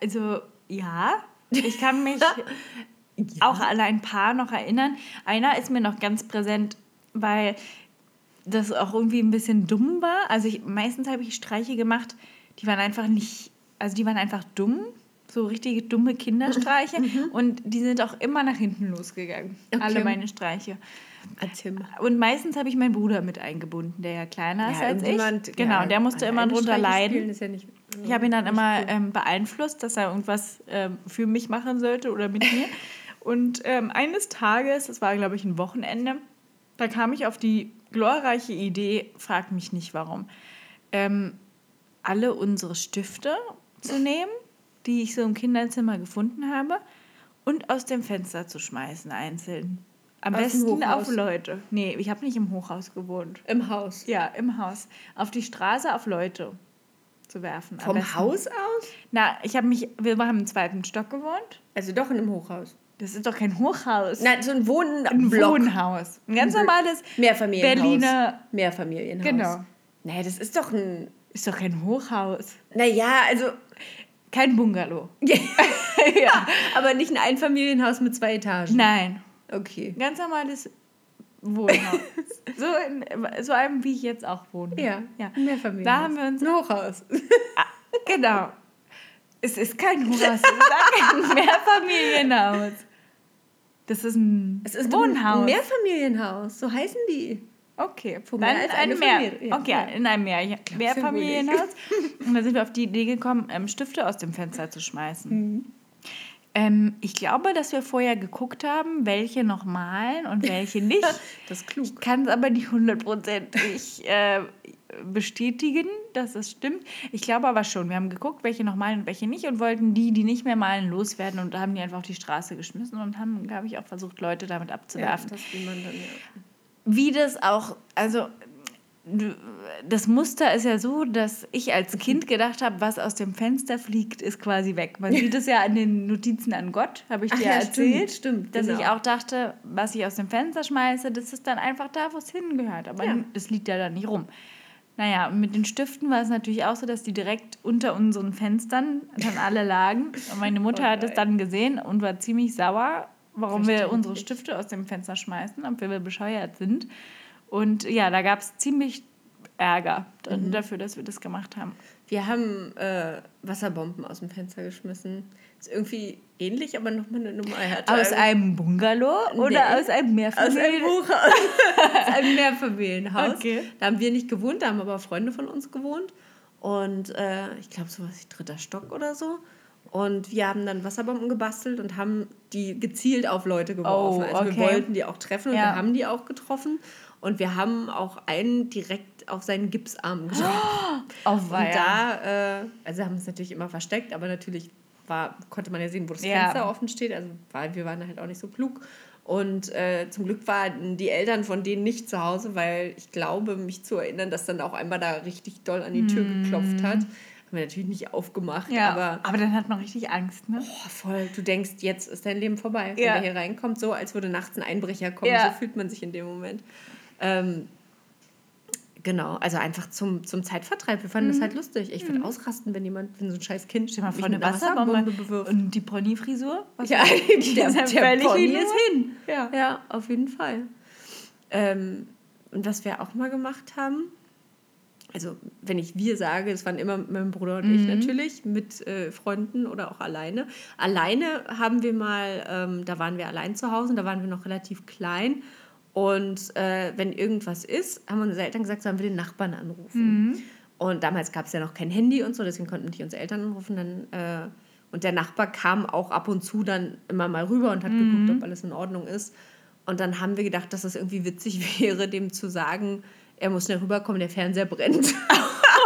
Also ja, ich kann mich ja. auch an ein paar noch erinnern. Einer ist mir noch ganz präsent, weil das auch irgendwie ein bisschen dumm war. Also ich, meistens habe ich Streiche gemacht, die waren einfach nicht, also die waren einfach dumm. So richtige dumme Kinderstreiche. (laughs) Mhm. Und die sind auch immer nach hinten losgegangen. Okay. Alle meine Streiche. Erzähl mal. Und meistens habe ich meinen Bruder mit eingebunden, der ja kleiner ist ja, als ich. Genau, ja, der musste immer drunter leiden. Ja nicht, ich habe ihn dann immer ähm, beeinflusst, dass er irgendwas ähm, für mich machen sollte oder mit mir. (laughs) Und ähm, eines Tages, das war glaube ich ein Wochenende, da kam ich auf die glorreiche Idee, frag mich nicht warum. Ähm, alle unsere Stifte zu nehmen, die ich so im Kinderzimmer gefunden habe, und aus dem Fenster zu schmeißen einzeln. Am aus besten auf Leute. Nee, ich habe nicht im Hochhaus gewohnt. Im Haus? Ja, im Haus. Auf die Straße auf Leute zu werfen. Vom Haus aus? Na, ich habe mich, wir haben im zweiten Stock gewohnt. Also doch in einem Hochhaus. Das ist doch kein Hochhaus. Nein, so ein, Wohn ein Wohnhaus. Ein ganz normales Mehrfamilienhaus. Berliner Mehrfamilienhaus. Genau. Nee, das ist doch ein. Ist doch kein Hochhaus. Naja, also. Kein Bungalow. (laughs) ja, aber nicht ein Einfamilienhaus mit zwei Etagen. Nein. Okay. Ganz normales Wohnhaus. (laughs) so, in, so einem, wie ich jetzt auch wohne. Ja, ja. Mehrfamilienhaus. Da haben wir uns. Ein Hochhaus. ah, genau. Es ist kein Hochhaus, es ist ein (laughs) Mehrfamilienhaus. Das ist ein es ist Wohnhaus. Ein Mehrfamilienhaus, so heißen die. Okay, Von dann ist ein Mehr, ja, okay, ja. in einem Mehr, Mehrfamilienhaus. (laughs) Und da sind wir auf die Idee gekommen, ähm, Stifte aus dem Fenster zu schmeißen. Mhm. Ähm, ich glaube, dass wir vorher geguckt haben, welche noch malen und welche nicht. (laughs) das ist klug. Ich kann es aber nicht hundertprozentig äh, bestätigen, dass es stimmt. Ich glaube aber schon. Wir haben geguckt, welche noch malen und welche nicht und wollten die, die nicht mehr malen, loswerden und haben die einfach auf die Straße geschmissen und haben, glaube ich, auch versucht, Leute damit abzuwerfen. Ja, das man dann ja. Wie das auch, also das Muster ist ja so, dass ich als Kind gedacht habe, was aus dem Fenster fliegt, ist quasi weg. Man sieht es ja an den Notizen an Gott, habe ich dir ja, erzählt. Stimmt, stimmt dass genau. ich auch dachte, was ich aus dem Fenster schmeiße, das ist dann einfach da, wo es hingehört. Aber ja. das liegt ja da nicht rum. Naja, und mit den Stiften war es natürlich auch so, dass die direkt unter unseren Fenstern dann alle lagen. Und meine Mutter hat es dann gesehen und war ziemlich sauer, warum wir unsere Stifte aus dem Fenster schmeißen, ob wir bescheuert sind. Und ja, da gab es ziemlich Ärger mhm. dafür, dass wir das gemacht haben. Wir haben äh, Wasserbomben aus dem Fenster geschmissen. Ist irgendwie ähnlich, aber nochmal eine Nummer härter. Aus einem Bungalow oder nee, aus einem Mehrfamilienhaus? Aus einem, (laughs) aus einem Mehrfamilienhaus. Okay. Da haben wir nicht gewohnt, da haben aber Freunde von uns gewohnt. Und äh, ich glaube, so was wie dritter Stock oder so. Und wir haben dann Wasserbomben gebastelt und haben die gezielt auf Leute geworfen. Oh, okay. Also wir wollten die auch treffen und ja. wir haben die auch getroffen. Und wir haben auch einen direkt auf seinen Gipsarm (gasps) getroffen. Oh, und da, äh, also haben es natürlich immer versteckt, aber natürlich war, konnte man ja sehen, wo das ja. Fenster offen steht. Also weil wir waren halt auch nicht so klug. Und äh, zum Glück waren die Eltern von denen nicht zu Hause, weil ich glaube, mich zu erinnern, dass dann auch einmal da richtig doll an die Tür mm. geklopft hat. Haben wir natürlich nicht aufgemacht. Ja, aber, aber dann hat man richtig Angst, ne? Oh, voll. Du denkst, jetzt ist dein Leben vorbei. Wenn ja. der hier reinkommt, so als würde nachts ein Einbrecher kommen. Ja. So fühlt man sich in dem Moment. Ähm, Genau, also einfach zum, zum Zeitvertreib. Wir fanden mhm. das halt lustig. Ich würde mhm. ausrasten, wenn jemand, wenn so ein scheiß Kind Stell mal vor, eine Wasserbombe, Wasserbombe bewirft. Und die Ponyfrisur? Ja, (laughs) die, der, der, der Pony ist hin. Ja. ja, auf jeden Fall. Ähm, und was wir auch mal gemacht haben, also wenn ich wir sage, das waren immer mein Bruder und mhm. ich natürlich, mit äh, Freunden oder auch alleine. Alleine haben wir mal, ähm, da waren wir allein zu Hause und da waren wir noch relativ klein und äh, wenn irgendwas ist, haben unsere Eltern gesagt, sollen wir den Nachbarn anrufen. Mhm. Und damals gab es ja noch kein Handy und so, deswegen konnten nicht unsere Eltern anrufen. Dann, äh, und der Nachbar kam auch ab und zu dann immer mal rüber und hat mhm. geguckt, ob alles in Ordnung ist. Und dann haben wir gedacht, dass es das irgendwie witzig (laughs) wäre, dem zu sagen, er muss schnell rüberkommen, der Fernseher brennt. (laughs)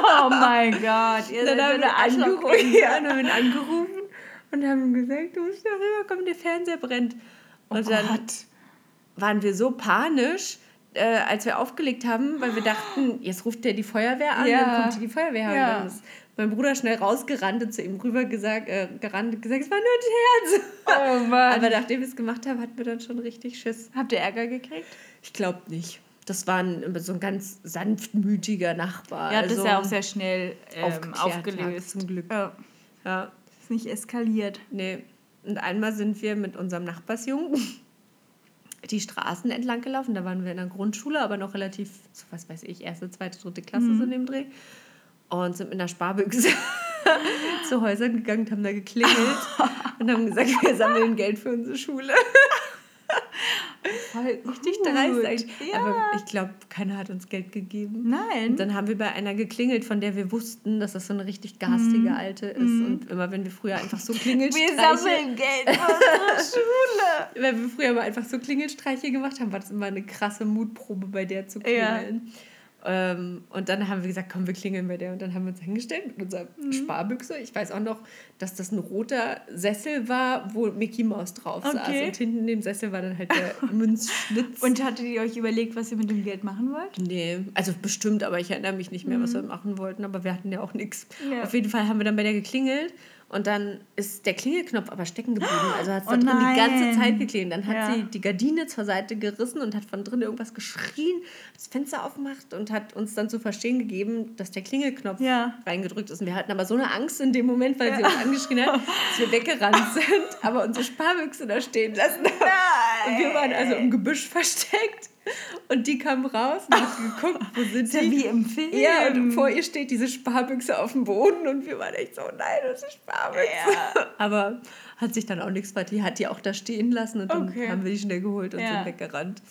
Oh mein Gott, ihr dann haben wir angerufen, ja, dann haben wir ihn angerufen und haben gesagt, du musst schnell rüberkommen, der Fernseher brennt. Und oh dann Gott waren wir so panisch, äh, als wir aufgelegt haben, weil wir dachten, jetzt ruft der die Feuerwehr an, ja. dann kommt die Feuerwehr. Ja. Und dann ist mein Bruder schnell rausgerannt und zu ihm rüber gesagt, äh, gerannt und gesagt, es war nur ein Herz. Oh Mann. Aber nachdem wir es gemacht haben, hatten wir dann schon richtig Schiss. Habt ihr Ärger gekriegt? Ich glaube nicht. Das war ein, so ein ganz sanftmütiger Nachbar. Ja, also das ist ja auch sehr schnell ähm, aufgelöst. Zum Glück. Ja. ja. Ist nicht eskaliert. Nee. Und einmal sind wir mit unserem Nachbarsjungen die Straßen entlang gelaufen. Da waren wir in der Grundschule, aber noch relativ, so was weiß ich, erste, zweite, dritte Klasse mhm. so in dem Dreh. Und sind mit einer Sparbüchse (laughs) zu Häusern gegangen und haben da geklingelt (laughs) und haben gesagt, wir sammeln Geld für unsere Schule. (laughs) Voll richtig dreist. Ja. Aber ich glaube, keiner hat uns Geld gegeben. Nein. Und dann haben wir bei einer geklingelt, von der wir wussten, dass das so eine richtig garstige mm. Alte ist. Mm. Und immer wenn wir früher einfach so Klingelstreiche... Wir sammeln Geld für unsere Schule. (laughs) wenn wir früher mal einfach so Klingelstreiche gemacht haben, war das immer eine krasse Mutprobe, bei der zu klingeln. Ja. Ähm, und dann haben wir gesagt, komm, wir klingeln bei der. Und dann haben wir uns hingestellt mit unserer mhm. Sparbüchse. Ich weiß auch noch, dass das ein roter Sessel war, wo Mickey Mouse drauf okay. saß. Und hinten in dem Sessel war dann halt der (laughs) Münzschlitz. Und hattet ihr euch überlegt, was ihr mit dem Geld machen wollt? Nee, also bestimmt, aber ich erinnere mich nicht mehr, mhm. was wir machen wollten. Aber wir hatten ja auch nichts. Ja. Auf jeden Fall haben wir dann bei der geklingelt. Und dann ist der Klingelknopf aber stecken geblieben. Also hat es (gasps) oh die ganze Zeit geklingelt. Dann hat ja. sie die Gardine zur Seite gerissen und hat von drin irgendwas geschrien, das Fenster aufgemacht und hat uns dann zu verstehen gegeben, dass der Klingelknopf ja. reingedrückt ist. Und wir hatten aber so eine Angst in dem Moment, weil ja. sie uns angeschrien hat, dass wir weggerannt (laughs) sind, aber unsere Sparbüchse da stehen lassen haben. Und wir waren also im Gebüsch versteckt. Und die kam raus und hat (laughs) geguckt, wo sind die? Ja wie im Film. Ja, und vor ihr steht diese Sparbüchse auf dem Boden und wir waren echt so, nein, das ist Sparbüchse. Ja. Aber hat sich dann auch nichts weiter. Die hat die auch da stehen lassen und dann okay. haben wir die schnell geholt und ja. sind weggerannt.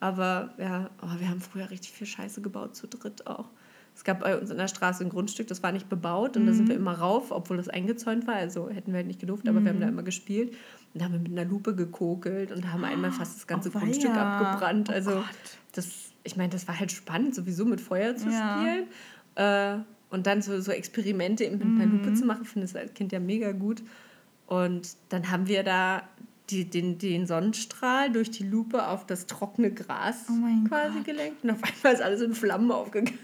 Aber ja, oh, wir haben früher richtig viel Scheiße gebaut, zu dritt auch. Es gab bei uns in der Straße ein Grundstück, das war nicht bebaut und mhm. da sind wir mhm. immer rauf, obwohl das eingezäunt war. Also hätten wir halt nicht gedurft, aber mhm. wir haben da mhm. immer gespielt. Und da haben wir mit einer Lupe gekokelt und haben einmal fast das ganze oh, Grundstück ja. abgebrannt. Oh also das, ich meine, das war halt spannend, sowieso mit Feuer zu spielen. Äh, und dann so, so Experimente mit einer Lupe mhm. zu machen, finde ich als Kind ja mega gut. Und dann haben wir da die, den, den Sonnenstrahl durch die Lupe auf das trockene Gras oh quasi Gott. gelenkt. Und auf einmal ist alles in Flammen aufgegangen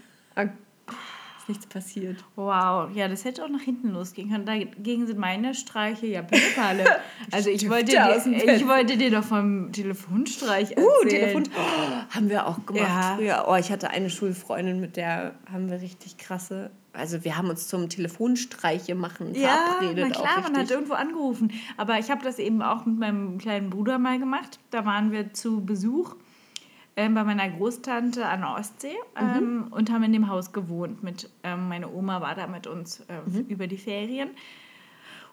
nichts passiert. Wow, ja, das hätte auch nach hinten losgehen können. Dagegen sind meine Streiche ja Pillepalle. (laughs) Also ich wollte, dir, ich wollte dir doch vom Telefonstreich uh, erzählen. Uh, Telefon oh, haben wir auch gemacht ja. früher. Oh, ich hatte eine Schulfreundin, mit der haben wir richtig krasse also wir haben uns zum Telefonstreiche machen verabredet. Ja, na klar, man hat irgendwo angerufen. Aber ich habe das eben auch mit meinem kleinen Bruder mal gemacht. Da waren wir zu Besuch ähm, bei meiner Großtante an der Ostsee ähm, mhm. und haben in dem Haus gewohnt. Mit, ähm, meine Oma war da mit uns äh, mhm. über die Ferien.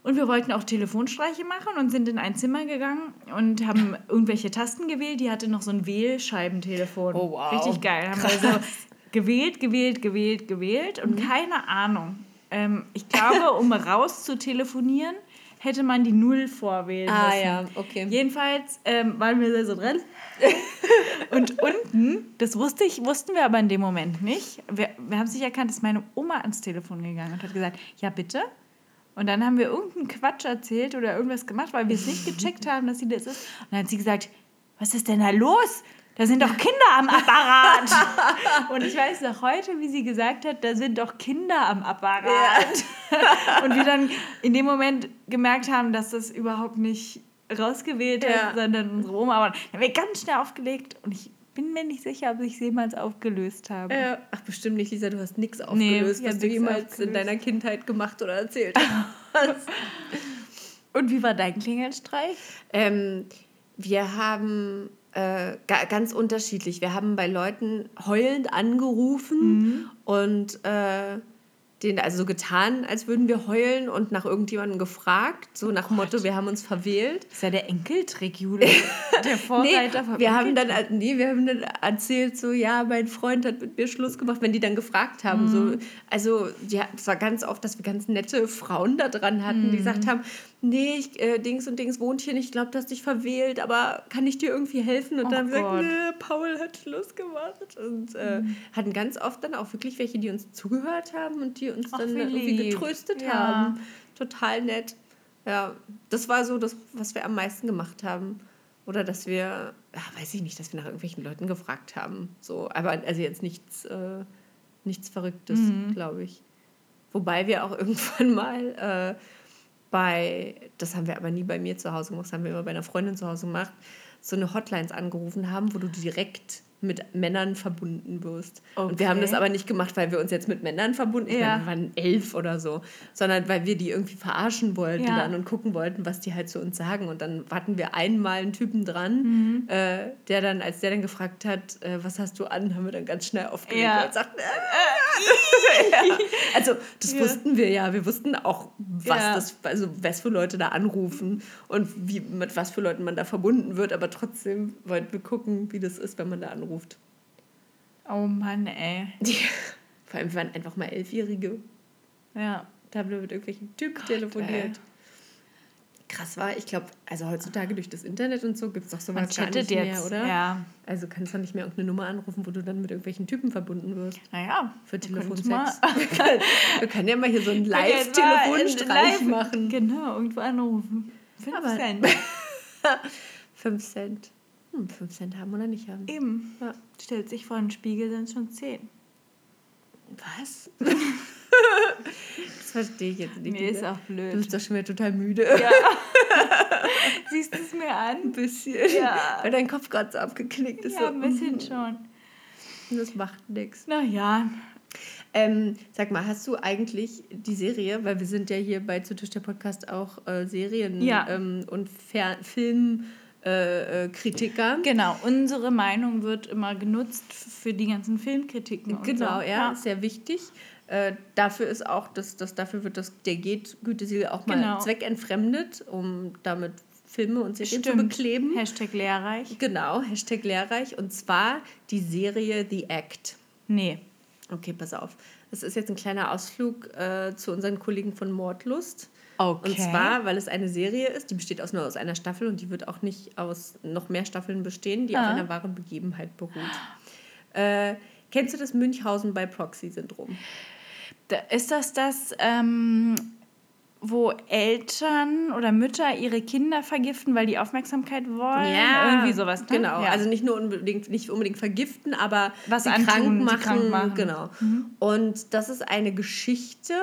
Und wir wollten auch Telefonstreiche machen und sind in ein Zimmer gegangen und haben (laughs) irgendwelche Tasten gewählt. Die hatte noch so ein Wählscheibentelefon. Oh, wow. Richtig geil. Haben Krass. also gewählt, gewählt, gewählt, gewählt und mhm. keine Ahnung. Ähm, ich glaube, um (laughs) raus zu telefonieren, hätte man die Null vorwählen ah, müssen. Ah ja, okay. Jedenfalls ähm, waren wir so dran. (laughs) und unten, das wusste ich, wussten wir aber in dem Moment nicht. Wir, wir haben sich erkannt, ist meine Oma ans Telefon gegangen und hat gesagt, ja bitte. Und dann haben wir irgendeinen Quatsch erzählt oder irgendwas gemacht, weil wir es nicht gecheckt haben, dass sie das ist. Und dann hat sie gesagt, was ist denn da los? Da sind doch Kinder am Apparat. (laughs) und ich weiß noch heute, wie sie gesagt hat, da sind doch Kinder am Apparat. Ja. (laughs) und wir dann in dem Moment gemerkt haben, dass das überhaupt nicht rausgewählt ja. ist, sondern unsere Oma. Aber haben wir ganz schnell aufgelegt und ich bin mir nicht sicher, ob ich es jemals aufgelöst habe. Äh, ach, bestimmt nicht, Lisa, du hast nichts aufgelöst, nee, was du jemals aufgelöst. in deiner Kindheit gemacht oder erzählt (laughs) hast. und wie war dein Klingelstreich? Ähm, wir haben äh, ganz unterschiedlich. Wir haben bei Leuten heulend angerufen mhm. und äh, den also so getan, als würden wir heulen und nach irgendjemandem gefragt, so nach oh Motto, wir haben uns verwählt. Das ist ja der Enkeltrick, Jule. (laughs) der Vorreiter nee, wir haben dann nee, wir haben dann erzählt so, ja, mein Freund hat mit mir Schluss gemacht, wenn die dann gefragt haben, mhm. so also ja, es war ganz oft, dass wir ganz nette Frauen da dran hatten, mhm. die gesagt haben, nee, ich, äh, Dings und Dings wohnt hier nicht, ich glaube, du hast dich verwählt, aber kann ich dir irgendwie helfen? Und oh dann gesagt, nee, Paul hat Schluss gemacht. Und äh, mhm. hatten ganz oft dann auch wirklich welche, die uns zugehört haben und die uns Ach, dann irgendwie getröstet ja. haben. Total nett. Ja, das war so das, was wir am meisten gemacht haben. Oder dass wir, ach, weiß ich nicht, dass wir nach irgendwelchen Leuten gefragt haben. So, aber also jetzt nichts, äh, nichts Verrücktes, mhm. glaube ich. Wobei wir auch (laughs) irgendwann mal äh, bei, das haben wir aber nie bei mir zu Hause gemacht, das haben wir immer bei einer Freundin zu Hause gemacht, so eine Hotlines angerufen haben, wo du direkt mit Männern verbunden wirst. Okay. Und wir haben das aber nicht gemacht, weil wir uns jetzt mit Männern verbunden haben. Ja. Wir waren elf oder so, sondern weil wir die irgendwie verarschen wollten ja. dann und gucken wollten, was die halt zu uns sagen. Und dann warten wir einmal einen Typen dran, mhm. äh, der dann, als der dann gefragt hat, äh, was hast du an, haben wir dann ganz schnell aufgelegt ja. und sagten, äh, (laughs) ja. Also das wussten wir ja. Wir wussten auch, was das, also was für Leute da anrufen und wie mit was für Leuten man da verbunden wird. Aber trotzdem wollten wir gucken, wie das ist, wenn man da anruft anruft. Oh Mann, ey. (laughs) Vor allem waren einfach mal Elfjährige. Ja. Da haben wir mit irgendwelchen Typen telefoniert. Ey. krass war. Ich glaube, also heutzutage durch das Internet und so gibt es doch sowas gar nicht mehr, jetzt, oder? Ja. Also kannst du nicht mehr irgendeine Nummer anrufen, wo du dann mit irgendwelchen Typen verbunden wirst. Naja. Für Telefonsex. (laughs) wir können ja mal hier so einen Live-Telefonstreich machen. Genau, irgendwo anrufen. Fünf Cent. (laughs) Fünf Cent. Hm, fünf Cent haben oder nicht haben. Eben. Ja. Stellt sich vor den Spiegel, sind es schon zehn. Was? (laughs) das verstehe ich jetzt nicht. Mir ist auch blöd. Du bist doch schon wieder total müde. Ja. (laughs) Siehst du es mir an? Ein bisschen. Ja. Weil dein Kopf gerade so abgeknickt ist. Ja, so. ein bisschen mhm. schon. Das macht nichts. Naja. Ähm, sag mal, hast du eigentlich die Serie, weil wir sind ja hier bei Zu Tisch der Podcast auch äh, Serien ja. ähm, und Fer Film äh, äh, Kritiker. Genau, unsere Meinung wird immer genutzt für die ganzen Filmkritiken. Genau, so. ja, ja, sehr wichtig. Äh, dafür ist auch, das, das, dafür wird das, der Geht-Gütesiegel auch mal genau. zweckentfremdet, um damit Filme und Serien Stimmt. zu bekleben. Hashtag lehrreich. Genau, Hashtag lehrreich. Und zwar die Serie The Act. Nee. Okay, pass auf. Das ist jetzt ein kleiner Ausflug äh, zu unseren Kollegen von Mordlust. Okay. Und zwar, weil es eine Serie ist, die besteht aus nur aus einer Staffel und die wird auch nicht aus noch mehr Staffeln bestehen, die ah. auf einer wahren Begebenheit beruht. Äh, kennst du das Münchhausen bei Proxy-Syndrom? Da, ist das das, ähm, wo Eltern oder Mütter ihre Kinder vergiften, weil die Aufmerksamkeit wollen? Ja, irgendwie sowas. Ne? Genau, ja. also nicht nur unbedingt, nicht unbedingt vergiften, aber Was sie krank machen, krank machen. Genau. Mhm. Und das ist eine Geschichte,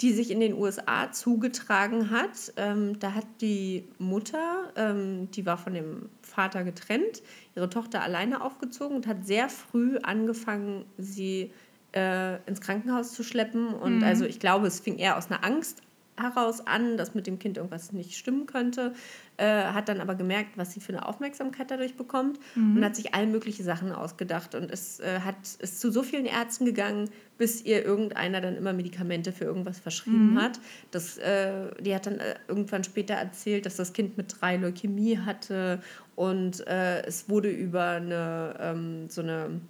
die sich in den USA zugetragen hat. Ähm, da hat die Mutter, ähm, die war von dem Vater getrennt, ihre Tochter alleine aufgezogen und hat sehr früh angefangen, sie äh, ins Krankenhaus zu schleppen. Und mhm. also ich glaube, es fing eher aus einer Angst heraus an, dass mit dem Kind irgendwas nicht stimmen könnte, äh, hat dann aber gemerkt, was sie für eine Aufmerksamkeit dadurch bekommt mhm. und hat sich all mögliche Sachen ausgedacht und es äh, hat, ist zu so vielen Ärzten gegangen, bis ihr irgendeiner dann immer Medikamente für irgendwas verschrieben mhm. hat. Das, äh, die hat dann äh, irgendwann später erzählt, dass das Kind mit drei Leukämie hatte und äh, es wurde über eine ähm, so eine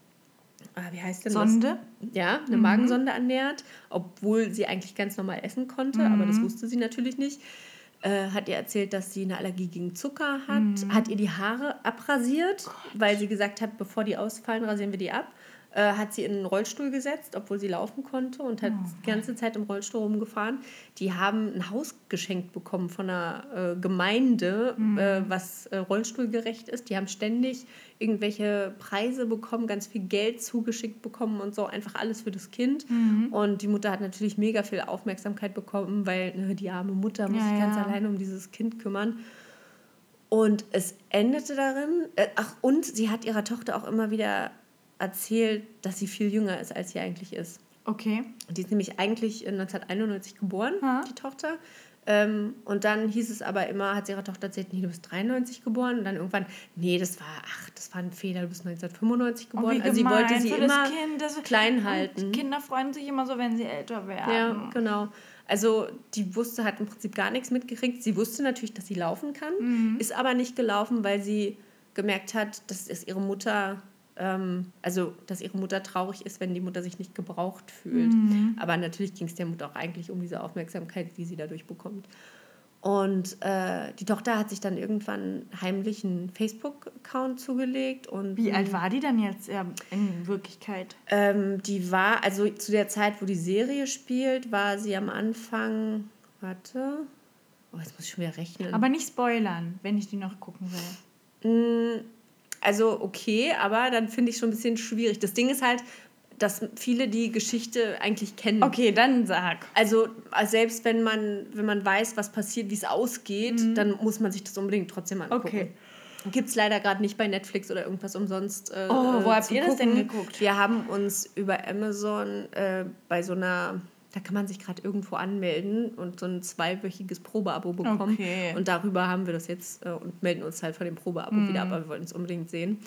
ah, wie heißt denn Sonde? Das? Ja, eine mhm. Magensonde ernährt, obwohl sie eigentlich ganz normal essen konnte, mhm. aber das mhm. wusste sie natürlich nicht. Äh, hat ihr erzählt, dass sie eine Allergie gegen Zucker hat, mhm. hat ihr die Haare abrasiert, Gott. weil sie gesagt hat, bevor die ausfallen, rasieren wir die ab äh, hat sie in einen Rollstuhl gesetzt, obwohl sie laufen konnte und hat oh, die ganze Zeit im Rollstuhl rumgefahren. Die haben ein Haus geschenkt bekommen von einer äh, Gemeinde, mhm. äh, was äh, rollstuhlgerecht ist. Die haben ständig irgendwelche Preise bekommen, ganz viel Geld zugeschickt bekommen und so, einfach alles für das Kind. Mhm. Und die Mutter hat natürlich mega viel Aufmerksamkeit bekommen, weil ne, die arme Mutter muss ja, sich ganz ja. alleine um dieses Kind kümmern. Und es endete darin, äh, ach, und sie hat ihrer Tochter auch immer wieder erzählt, dass sie viel jünger ist, als sie eigentlich ist. Okay. Die ist nämlich eigentlich 1991 geboren, ha. die Tochter. Ähm, und dann hieß es aber immer, hat sie ihrer Tochter erzählt, nee, du bist 93 geboren. Und dann irgendwann, nee, das war, ach, das war ein Fehler, du bist 1995 geboren. Oh, also sie wollte sie immer kind, das, klein halten. Kinder freuen sich immer so, wenn sie älter werden. Ja, genau. Also die wusste, hat im Prinzip gar nichts mitgekriegt. Sie wusste natürlich, dass sie laufen kann, mhm. ist aber nicht gelaufen, weil sie gemerkt hat, dass es ihre Mutter ähm, also dass ihre Mutter traurig ist, wenn die Mutter sich nicht gebraucht fühlt. Mhm. Aber natürlich ging es der Mutter auch eigentlich um diese Aufmerksamkeit, die sie dadurch bekommt. Und äh, die Tochter hat sich dann irgendwann heimlich einen Facebook-Account zugelegt. Und, Wie alt war die dann jetzt in Wirklichkeit? Ähm, die war, also zu der Zeit, wo die Serie spielt, war sie am Anfang, warte, oh, jetzt muss ich schon wieder rechnen. Aber nicht spoilern, wenn ich die noch gucken will. Mm, also okay, aber dann finde ich schon ein bisschen schwierig. Das Ding ist halt, dass viele die Geschichte eigentlich kennen. Okay, dann sag. Also selbst wenn man, wenn man weiß, was passiert, wie es ausgeht, mhm. dann muss man sich das unbedingt trotzdem angucken. Okay. Gibt es leider gerade nicht bei Netflix oder irgendwas umsonst. Äh, oh, wo habt ihr das denn geguckt? Wir haben uns über Amazon äh, bei so einer da kann man sich gerade irgendwo anmelden und so ein zweiwöchiges Probeabo bekommen. Okay. Und darüber haben wir das jetzt äh, und melden uns halt von dem Probeabo mm. wieder ab, aber wir wollten es unbedingt sehen.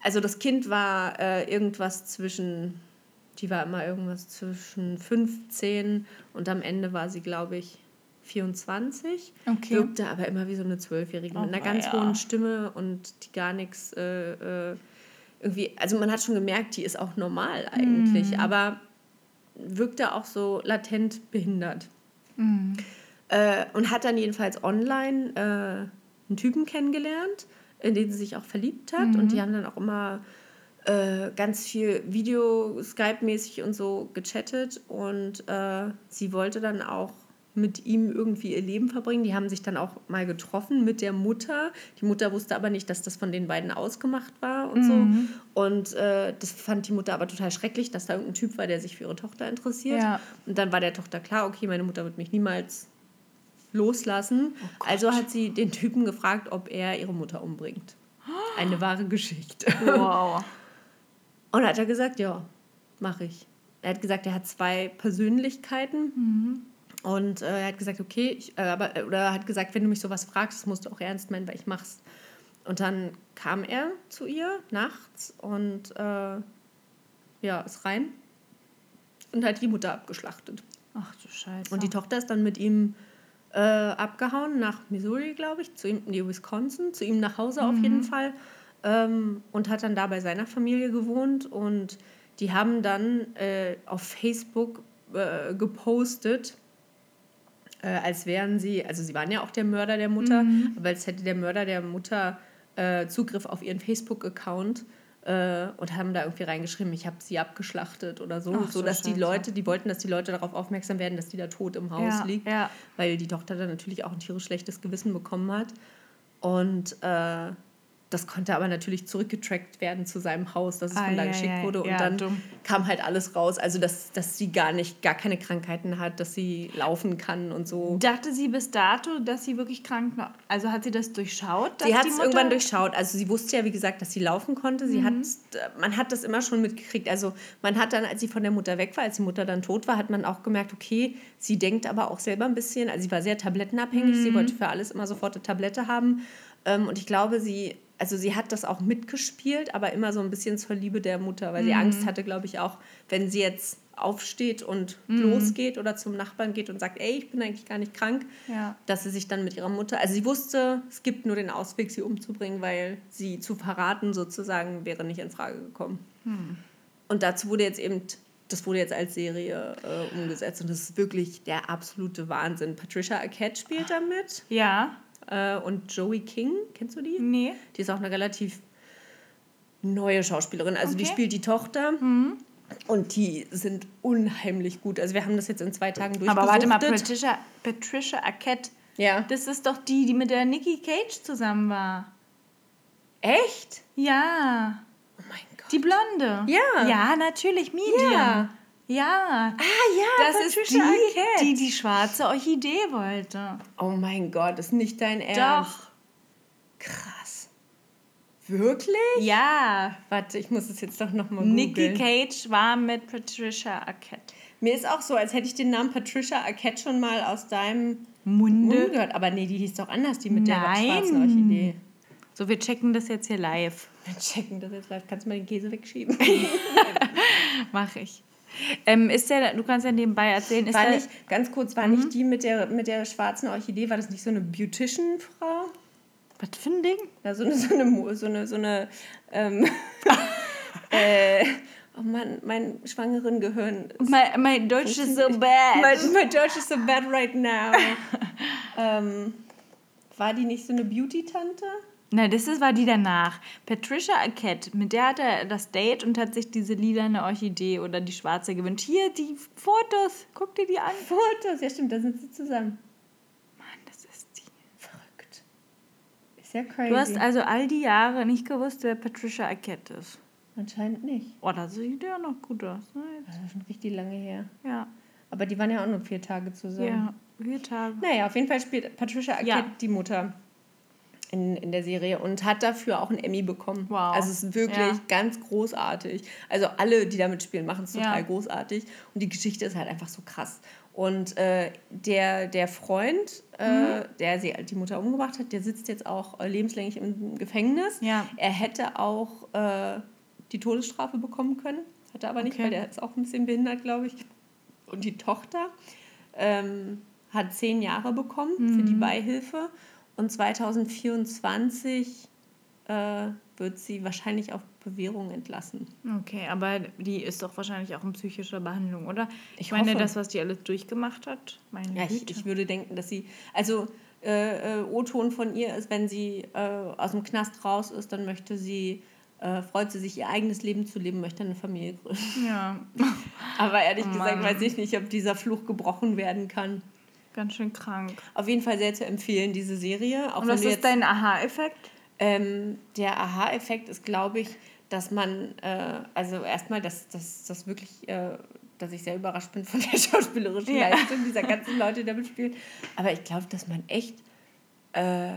Also das Kind war äh, irgendwas zwischen, die war immer irgendwas zwischen 15 und am Ende war sie, glaube ich, 24. Okay. Wirkte aber immer wie so eine Zwölfjährige oh, mit einer ganz ja. hohen Stimme und die gar nichts äh, äh, irgendwie, also man hat schon gemerkt, die ist auch normal eigentlich, mm. aber wirkte auch so latent behindert. Mhm. Äh, und hat dann jedenfalls online äh, einen Typen kennengelernt, in den sie sich auch verliebt hat. Mhm. Und die haben dann auch immer äh, ganz viel Video, Skype-mäßig und so gechattet. Und äh, sie wollte dann auch mit ihm irgendwie ihr Leben verbringen. Die haben sich dann auch mal getroffen mit der Mutter. Die Mutter wusste aber nicht, dass das von den beiden ausgemacht war und mhm. so. Und äh, das fand die Mutter aber total schrecklich, dass da irgendein Typ war, der sich für ihre Tochter interessiert. Ja. Und dann war der Tochter klar, okay, meine Mutter wird mich niemals loslassen. Oh also hat sie den Typen gefragt, ob er ihre Mutter umbringt. Eine (gasps) wahre Geschichte. Wow. (laughs) Und hat er gesagt, ja, mache ich. Er hat gesagt, er hat zwei Persönlichkeiten. Mhm. Und äh, er hat gesagt, okay, ich, äh, aber, oder er hat gesagt, wenn du mich sowas fragst, musst du auch ernst meinen, weil ich mach's. Und dann kam er zu ihr nachts und äh, ja, ist rein und hat die Mutter abgeschlachtet. Ach du Scheiße. Und die Tochter ist dann mit ihm äh, abgehauen nach Missouri, glaube ich, zu ihm, nee, Wisconsin, zu ihm nach Hause mhm. auf jeden Fall. Ähm, und hat dann da bei seiner Familie gewohnt. Und die haben dann äh, auf Facebook äh, gepostet, äh, als wären sie, also sie waren ja auch der Mörder der Mutter, mhm. aber als hätte der Mörder der Mutter äh, Zugriff auf ihren Facebook-Account äh, und haben da irgendwie reingeschrieben, ich habe sie abgeschlachtet oder so, Ach, so dass die Leute, die wollten, dass die Leute darauf aufmerksam werden, dass die da tot im Haus ja, liegt, ja. weil die Tochter dann natürlich auch ein tierisch schlechtes Gewissen bekommen hat. Und äh, das konnte aber natürlich zurückgetrackt werden zu seinem Haus, dass es ah, von da ja, geschickt wurde. Und ja, dann dumm. kam halt alles raus. Also, dass, dass sie gar nicht, gar keine Krankheiten hat, dass sie laufen kann und so. Dachte sie bis dato, dass sie wirklich krank war? Also hat sie das durchschaut? Sie hat es irgendwann durchschaut. Also sie wusste ja, wie gesagt, dass sie laufen konnte. Sie mhm. hat, man hat das immer schon mitgekriegt. Also man hat dann, als sie von der Mutter weg war, als die Mutter dann tot war, hat man auch gemerkt, okay, sie denkt aber auch selber ein bisschen. Also sie war sehr tablettenabhängig. Mhm. Sie wollte für alles immer sofort eine Tablette haben. Ähm, und ich glaube, sie also sie hat das auch mitgespielt, aber immer so ein bisschen zur Liebe der Mutter, weil mhm. sie Angst hatte, glaube ich, auch, wenn sie jetzt aufsteht und mhm. losgeht oder zum Nachbarn geht und sagt, ey, ich bin eigentlich gar nicht krank, ja. dass sie sich dann mit ihrer Mutter, also sie wusste, es gibt nur den Ausweg, sie umzubringen, weil sie zu verraten sozusagen wäre nicht in Frage gekommen. Mhm. Und dazu wurde jetzt eben das wurde jetzt als Serie äh, umgesetzt und das ist wirklich der absolute Wahnsinn. Patricia Arquette spielt damit. Ja äh, und Joey King. Kennst du die? Nee. Die ist auch eine relativ neue Schauspielerin. Also okay. die spielt die Tochter. Mhm. Und die sind unheimlich gut. Also wir haben das jetzt in zwei Tagen durchgesuchtet. Aber warte mal, Patricia, Patricia Arquette. Ja. Das ist doch die, die mit der Nikki Cage zusammen war. Echt? Ja. Oh mein Gott. Die Blonde. Ja. Ja, natürlich, Medium. Ja. Ja. Ah ja, das Patricia ist die, die die schwarze Orchidee wollte. Oh mein Gott, ist nicht dein Ernst. Doch. Krass. Wirklich? Ja. Warte, ich muss es jetzt doch nochmal googeln. Nicky Cage war mit Patricia Arquette. Mir ist auch so, als hätte ich den Namen Patricia Arquette schon mal aus deinem Munde Mund gehört. Aber nee, die hieß doch anders, die mit Nein. der schwarzen Orchidee. So, wir checken das jetzt hier live. Wir checken das jetzt live. Kannst du mal den Käse wegschieben? (laughs) (laughs) Mach ich. Ähm, ist der, du kannst ja nebenbei erzählen, ist war der, nicht, ganz kurz, war mhm. nicht die mit der, mit der schwarzen Orchidee, war das nicht so eine Beautician-Frau? Was für ein Ding? Ja, so eine, so eine, so eine, so eine ähm, (laughs) äh, oh Mann, mein schwangeren Gehirn ist, my, my Deutsch is so bad. My, my Deutsch is so bad right now. (laughs) ähm, war die nicht so eine Beauty-Tante? Nein, das ist, war die danach. Patricia Arquette, mit der hat er das Date und hat sich diese lilane Orchidee oder die schwarze gewünscht. Hier, die Fotos. Guck dir die an. Fotos, ja stimmt, da sind sie zusammen. Mann, das ist die. Verrückt. Ist ja crazy. Du hast also all die Jahre nicht gewusst, wer Patricia Arquette ist. Anscheinend nicht. Oh, das sieht ja noch gut aus. Ne? Das ist schon richtig lange her. Ja. Aber die waren ja auch nur vier Tage zusammen. Ja, vier Tage. Naja, auf jeden Fall spielt Patricia Arquette ja. die Mutter in, in der Serie und hat dafür auch einen Emmy bekommen. Wow. Also es ist wirklich ja. ganz großartig. Also alle, die damit spielen, machen es total ja. großartig. Und die Geschichte ist halt einfach so krass. Und äh, der, der Freund, äh, mhm. der sie, die Mutter umgebracht hat, der sitzt jetzt auch äh, lebenslänglich im Gefängnis. Ja. Er hätte auch äh, die Todesstrafe bekommen können, hat er aber nicht, okay. weil der ist auch ein bisschen behindert, glaube ich. Und die Tochter ähm, hat zehn Jahre bekommen mhm. für die mhm. Beihilfe. Und 2024 äh, wird sie wahrscheinlich auf Bewährung entlassen. Okay, aber die ist doch wahrscheinlich auch in psychischer Behandlung, oder? Ich, ich meine, hoffe. das, was die alles durchgemacht hat, meine ja, ich, ich, würde denken, dass sie, also äh, äh, O-Ton von ihr ist, wenn sie äh, aus dem Knast raus ist, dann möchte sie äh, freut sie sich, ihr eigenes Leben zu leben, möchte eine Familie gründen. Ja. (laughs) Aber ehrlich oh gesagt weiß ich nicht, ob dieser Fluch gebrochen werden kann. Ganz schön krank. Auf jeden Fall sehr zu empfehlen, diese Serie. Auch Und was ist dein Aha-Effekt? Ähm, der Aha-Effekt ist, glaube ich, dass man, äh, also erstmal, dass das wirklich, äh, dass ich sehr überrascht bin von der (laughs) schauspielerischen ja. Leistung dieser ganzen Leute, die damit spielen. Aber ich glaube, dass man echt äh,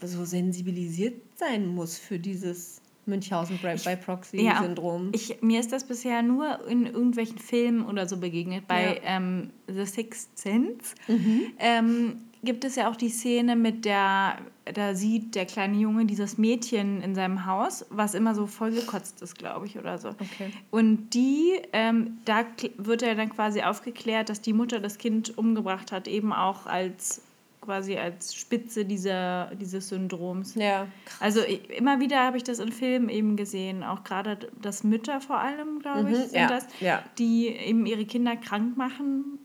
so sensibilisiert sein muss für dieses Münchhausen by Proxy-Syndrom. Ja, mir ist das bisher nur in irgendwelchen Filmen oder so begegnet. Bei ja. ähm, The Sixth Sense mhm. ähm, gibt es ja auch die Szene mit der, da sieht der kleine Junge dieses Mädchen in seinem Haus, was immer so vollgekotzt ist, glaube ich, oder so. Okay. Und die, ähm, da wird er dann quasi aufgeklärt, dass die Mutter das Kind umgebracht hat, eben auch als quasi als Spitze dieser, dieses Syndroms. Ja. Krass. Also immer wieder habe ich das in Filmen eben gesehen, auch gerade das Mütter vor allem, glaube mhm, ich, sind ja, das, ja. die eben ihre Kinder krank machen.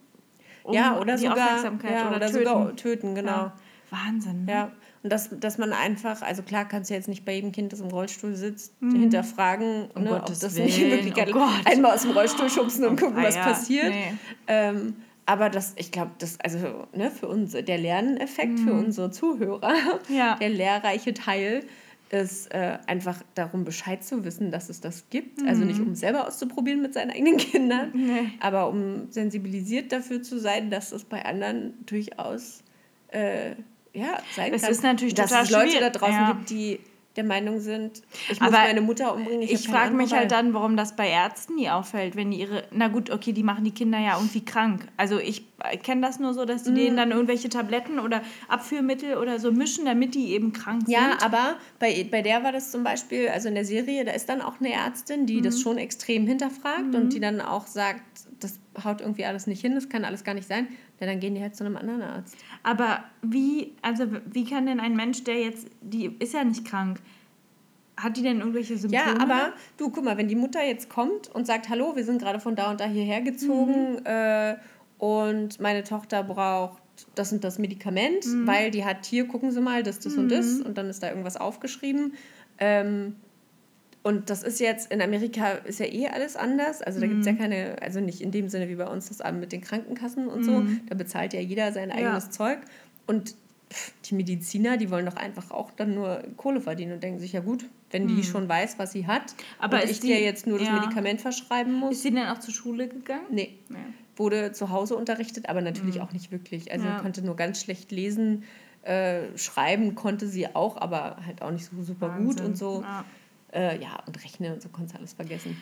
Um ja, oder die sogar, Aufmerksamkeit ja, oder, oder töten. sogar töten, genau. Wahnsinn. Ne? Ja. Und dass, dass man einfach, also klar kannst du jetzt nicht bei jedem Kind, das im Rollstuhl sitzt, mhm. hinterfragen, um ne, ob das Willen. nicht wirklich oh einmal aus dem Rollstuhl schubsen und oh, gucken, was passiert. Nee. Ähm, aber das, ich glaube, das, also ne, für uns, der Lerneffekt mhm. für unsere Zuhörer, (laughs) ja. der lehrreiche Teil, ist äh, einfach darum, Bescheid zu wissen, dass es das gibt. Mhm. Also nicht, um es selber auszuprobieren mit seinen eigenen (laughs) Kindern, nee. aber um sensibilisiert dafür zu sein, dass es bei anderen durchaus äh, ja, sein das kann. Ist natürlich dass es Leute da draußen ja. gibt, die der Meinung sind, ich muss aber meine Mutter umbringen. Ich, ich frage mich halt dann, warum das bei Ärzten nie auffällt, wenn die ihre, na gut, okay, die machen die Kinder ja irgendwie krank. Also ich kenne das nur so, dass die mm. denen dann irgendwelche Tabletten oder Abführmittel oder so mischen, damit die eben krank ja, sind. Ja, aber bei, bei der war das zum Beispiel, also in der Serie, da ist dann auch eine Ärztin, die mm. das mhm. schon extrem hinterfragt mm. und die dann auch sagt, das haut irgendwie alles nicht hin, das kann alles gar nicht sein. Ja, dann gehen die halt zu einem anderen Arzt. Aber wie, also wie kann denn ein Mensch, der jetzt, die ist ja nicht krank, hat die denn irgendwelche Symptome? Ja, aber du, guck mal, wenn die Mutter jetzt kommt und sagt, hallo, wir sind gerade von da und da hierher gezogen mhm. äh, und meine Tochter braucht das und das Medikament, mhm. weil die hat hier, gucken Sie mal, das, das mhm. und das und dann ist da irgendwas aufgeschrieben. Ähm, und das ist jetzt, in Amerika ist ja eh alles anders. Also da mhm. gibt es ja keine, also nicht in dem Sinne wie bei uns das mit den Krankenkassen und mhm. so. Da bezahlt ja jeder sein eigenes ja. Zeug. Und die Mediziner, die wollen doch einfach auch dann nur Kohle verdienen und denken sich, ja gut, wenn die mhm. schon weiß, was sie hat, aber und ich dir jetzt nur das ja. Medikament verschreiben muss. Ist sie denn auch zur Schule gegangen? Nee. Ja. Wurde zu Hause unterrichtet, aber natürlich mhm. auch nicht wirklich. Also ja. konnte nur ganz schlecht lesen. Äh, schreiben konnte sie auch, aber halt auch nicht so super Wahnsinn. gut und so. Ja. Äh, ja, und rechnen und so konntest du alles vergessen.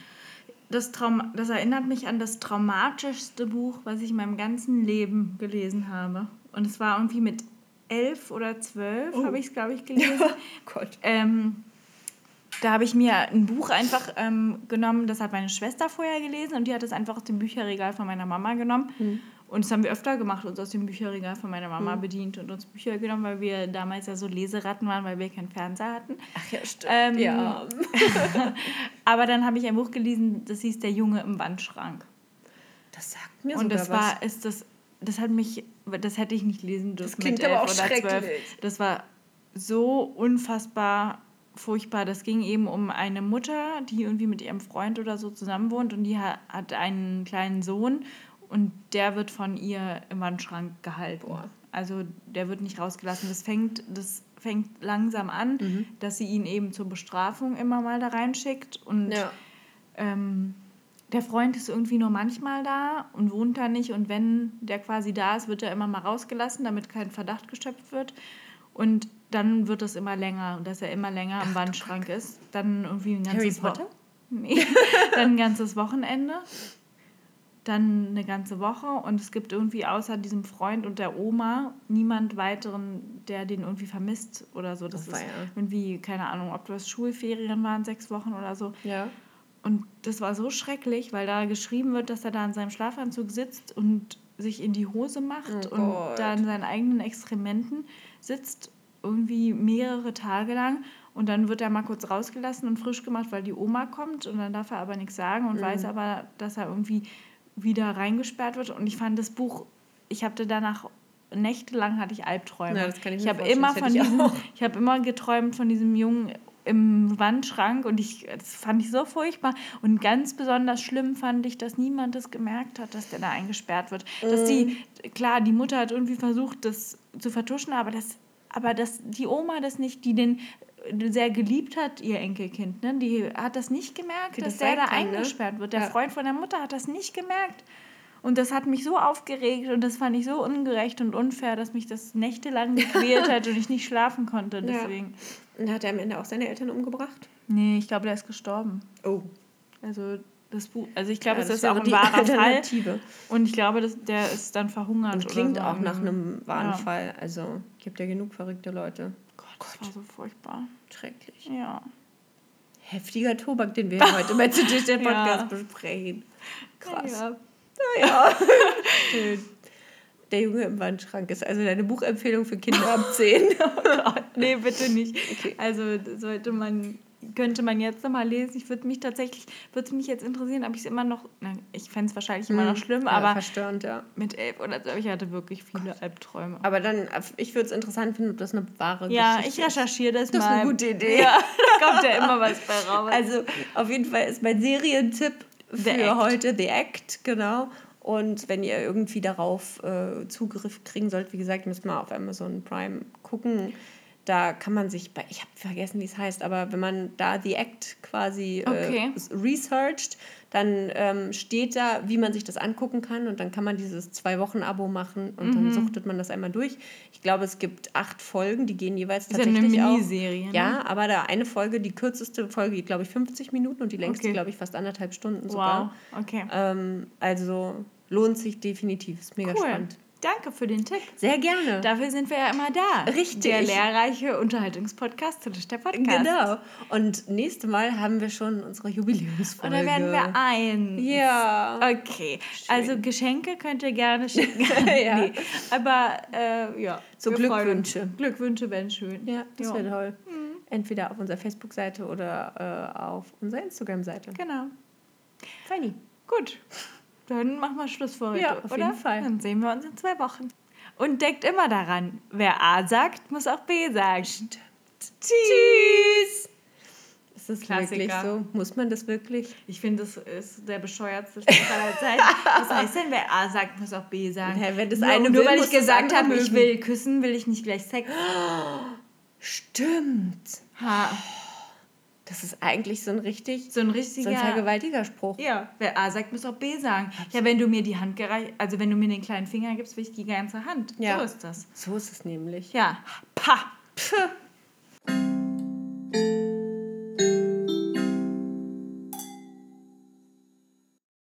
Das, Traum das erinnert mich an das traumatischste Buch, was ich in meinem ganzen Leben gelesen habe. Und es war irgendwie mit elf oder zwölf, oh. habe ich es, glaube ich, gelesen. (laughs) Oh Gott. Ähm, da habe ich mir ein Buch einfach ähm, genommen, das hat meine Schwester vorher gelesen und die hat es einfach aus dem Bücherregal von meiner Mama genommen. Mhm. Und das haben wir öfter gemacht, uns aus dem Bücherregal von meiner Mama mhm. bedient und uns Bücher genommen, weil wir damals ja so Leseratten waren, weil wir keinen Fernseher hatten. Ach ja, stimmt. Ähm, ja. (laughs) aber dann habe ich ein Buch gelesen, das hieß Der Junge im Wandschrank. Das sagt mir Und das was. war, ist das, das hat mich, das hätte ich nicht lesen dürfen. Das klingt aber auch schrecklich. Das war so unfassbar furchtbar. Das ging eben um eine Mutter, die irgendwie mit ihrem Freund oder so zusammen wohnt und die hat einen kleinen Sohn und der wird von ihr im Wandschrank gehalten. Boah. Also der wird nicht rausgelassen. Das fängt, das fängt langsam an, mhm. dass sie ihn eben zur Bestrafung immer mal da reinschickt. Und ja. ähm, der Freund ist irgendwie nur manchmal da und wohnt da nicht. Und wenn der quasi da ist, wird er immer mal rausgelassen, damit kein Verdacht geschöpft wird. Und dann wird es immer länger, dass er immer länger im Wandschrank ist. Dann irgendwie ein ganzes Harry Potter? Nee, (laughs) dann ein ganzes Wochenende dann eine ganze Woche und es gibt irgendwie außer diesem Freund und der Oma niemand weiteren, der den irgendwie vermisst oder so. Das oh, ist irgendwie, keine Ahnung, ob das Schulferien waren, sechs Wochen oder so. Ja. Und das war so schrecklich, weil da geschrieben wird, dass er da in seinem Schlafanzug sitzt und sich in die Hose macht oh und da in seinen eigenen Exkrementen sitzt, irgendwie mehrere Tage lang Und dann wird er mal kurz rausgelassen und frisch gemacht, weil die Oma kommt. Und dann darf er aber nichts sagen und mhm. weiß aber, dass er irgendwie wieder reingesperrt wird. Und ich fand das Buch, ich habe danach nächtelang hatte ich Albträume. Ja, ich, ich habe immer von diesem, ich, ich habe immer geträumt von diesem Jungen im Wandschrank und ich, das fand ich so furchtbar. Und ganz besonders schlimm fand ich, dass niemand das gemerkt hat, dass der da eingesperrt wird. Mhm. Dass die, klar, die Mutter hat irgendwie versucht, das zu vertuschen, aber das, aber dass die Oma das nicht, die den sehr geliebt hat, ihr Enkelkind, ne? die hat das nicht gemerkt, dass das der da kann, eingesperrt ne? wird. Der ja. Freund von der Mutter hat das nicht gemerkt. Und das hat mich so aufgeregt und das fand ich so ungerecht und unfair, dass mich das nächtelang gequält (laughs) hat und ich nicht schlafen konnte. Deswegen. Ja. Und hat er am Ende auch seine Eltern umgebracht? Nee, ich glaube, der ist gestorben. Oh. Also das Buch, also ich glaube, ja, es ist auch ein wahrer Fall. Und ich glaube, dass der ist dann verhungert. Und klingt so. auch nach einem wahren ja. Fall. Also gibt ja genug verrückte Leute. Gott, das war so furchtbar. Schrecklich. Ja. Heftiger Tobak, den wir heute bei zu Tisch der (laughs) Podcast besprechen. Krass. Ja. Naja, schön. (laughs) Der Junge im Wandschrank ist also deine Buchempfehlung für Kinder ab 10. (laughs) oh Gott, nee, bitte nicht. Okay. Also sollte man, könnte man jetzt nochmal lesen. Ich würde mich tatsächlich, würde mich jetzt interessieren, ob ich es immer noch, na, ich fände es wahrscheinlich immer noch hm. schlimm, ja, aber verstörend, ja. mit elf oder so, ich hatte wirklich viele Albträume. Aber dann, ich würde es interessant finden, ob das eine wahre ja, Geschichte ist. Ja, ich recherchiere das, das mal. Das ist eine gute Idee. Ja, (laughs) da kommt ja immer was bei raus. Also auf jeden Fall ist mein Serientipp für heute The Act, genau. Und wenn ihr irgendwie darauf äh, Zugriff kriegen sollt, wie gesagt, müsst ihr mal auf Amazon Prime gucken. Da kann man sich bei, ich habe vergessen, wie es heißt, aber wenn man da The Act quasi äh, okay. äh, researcht, dann ähm, steht da, wie man sich das angucken kann und dann kann man dieses Zwei-Wochen-Abo machen und mhm. dann suchtet man das einmal durch. Ich glaube, es gibt acht Folgen, die gehen jeweils ist tatsächlich ja eine Miniserie. Ne? Ja, aber da eine Folge, die kürzeste Folge geht, glaube ich, 50 Minuten und die längste, okay. glaube ich, fast anderthalb Stunden sogar. Wow, okay. Ähm, also lohnt sich definitiv, ist mega cool. spannend. Danke für den Tipp. Sehr gerne. Dafür sind wir ja immer da. Richtig. Der lehrreiche Unterhaltungspodcast, das ist der Podcast. Genau. Und nächste Mal haben wir schon unsere Jubiläumsfolge. Oder werden wir ein. Ja. Okay. Schön. Also Geschenke könnt ihr gerne schicken. (laughs) ja. (laughs) Nee. Aber äh, ja. So Glückwünsche. Glückwünsche wären schön. Ja, das wäre toll. Mhm. Entweder auf unserer Facebook-Seite oder äh, auf unserer Instagram-Seite. Genau. Funny. Gut. Dann machen wir Schluss für heute. Ja, auf oder? jeden Fall. Dann sehen wir uns in zwei Wochen. Und denkt immer daran, wer A sagt, muss auch B sagen. Stimmt. Tschüss. Ist das Klassiker. wirklich so? Muss man das wirklich? Ich finde, das ist der bescheuertste Spruch aller Zeiten. (laughs) Was heißt denn, wer A sagt, muss auch B sagen? Ja, wenn das nur, eine nur will, weil ich gesagt habe, ich will küssen, will ich nicht gleich Sex. (gasps) Stimmt. Ha. Das ist eigentlich so ein richtig so ein richtiger so ein vergewaltiger Spruch. Ja, wer A sagt, muss auch B sagen. Ja, wenn du mir die Hand gereicht, also wenn du mir den kleinen Finger gibst, will ich die ganze Hand. Ja. So ist das. So ist es nämlich. Ja. Pa. Pff.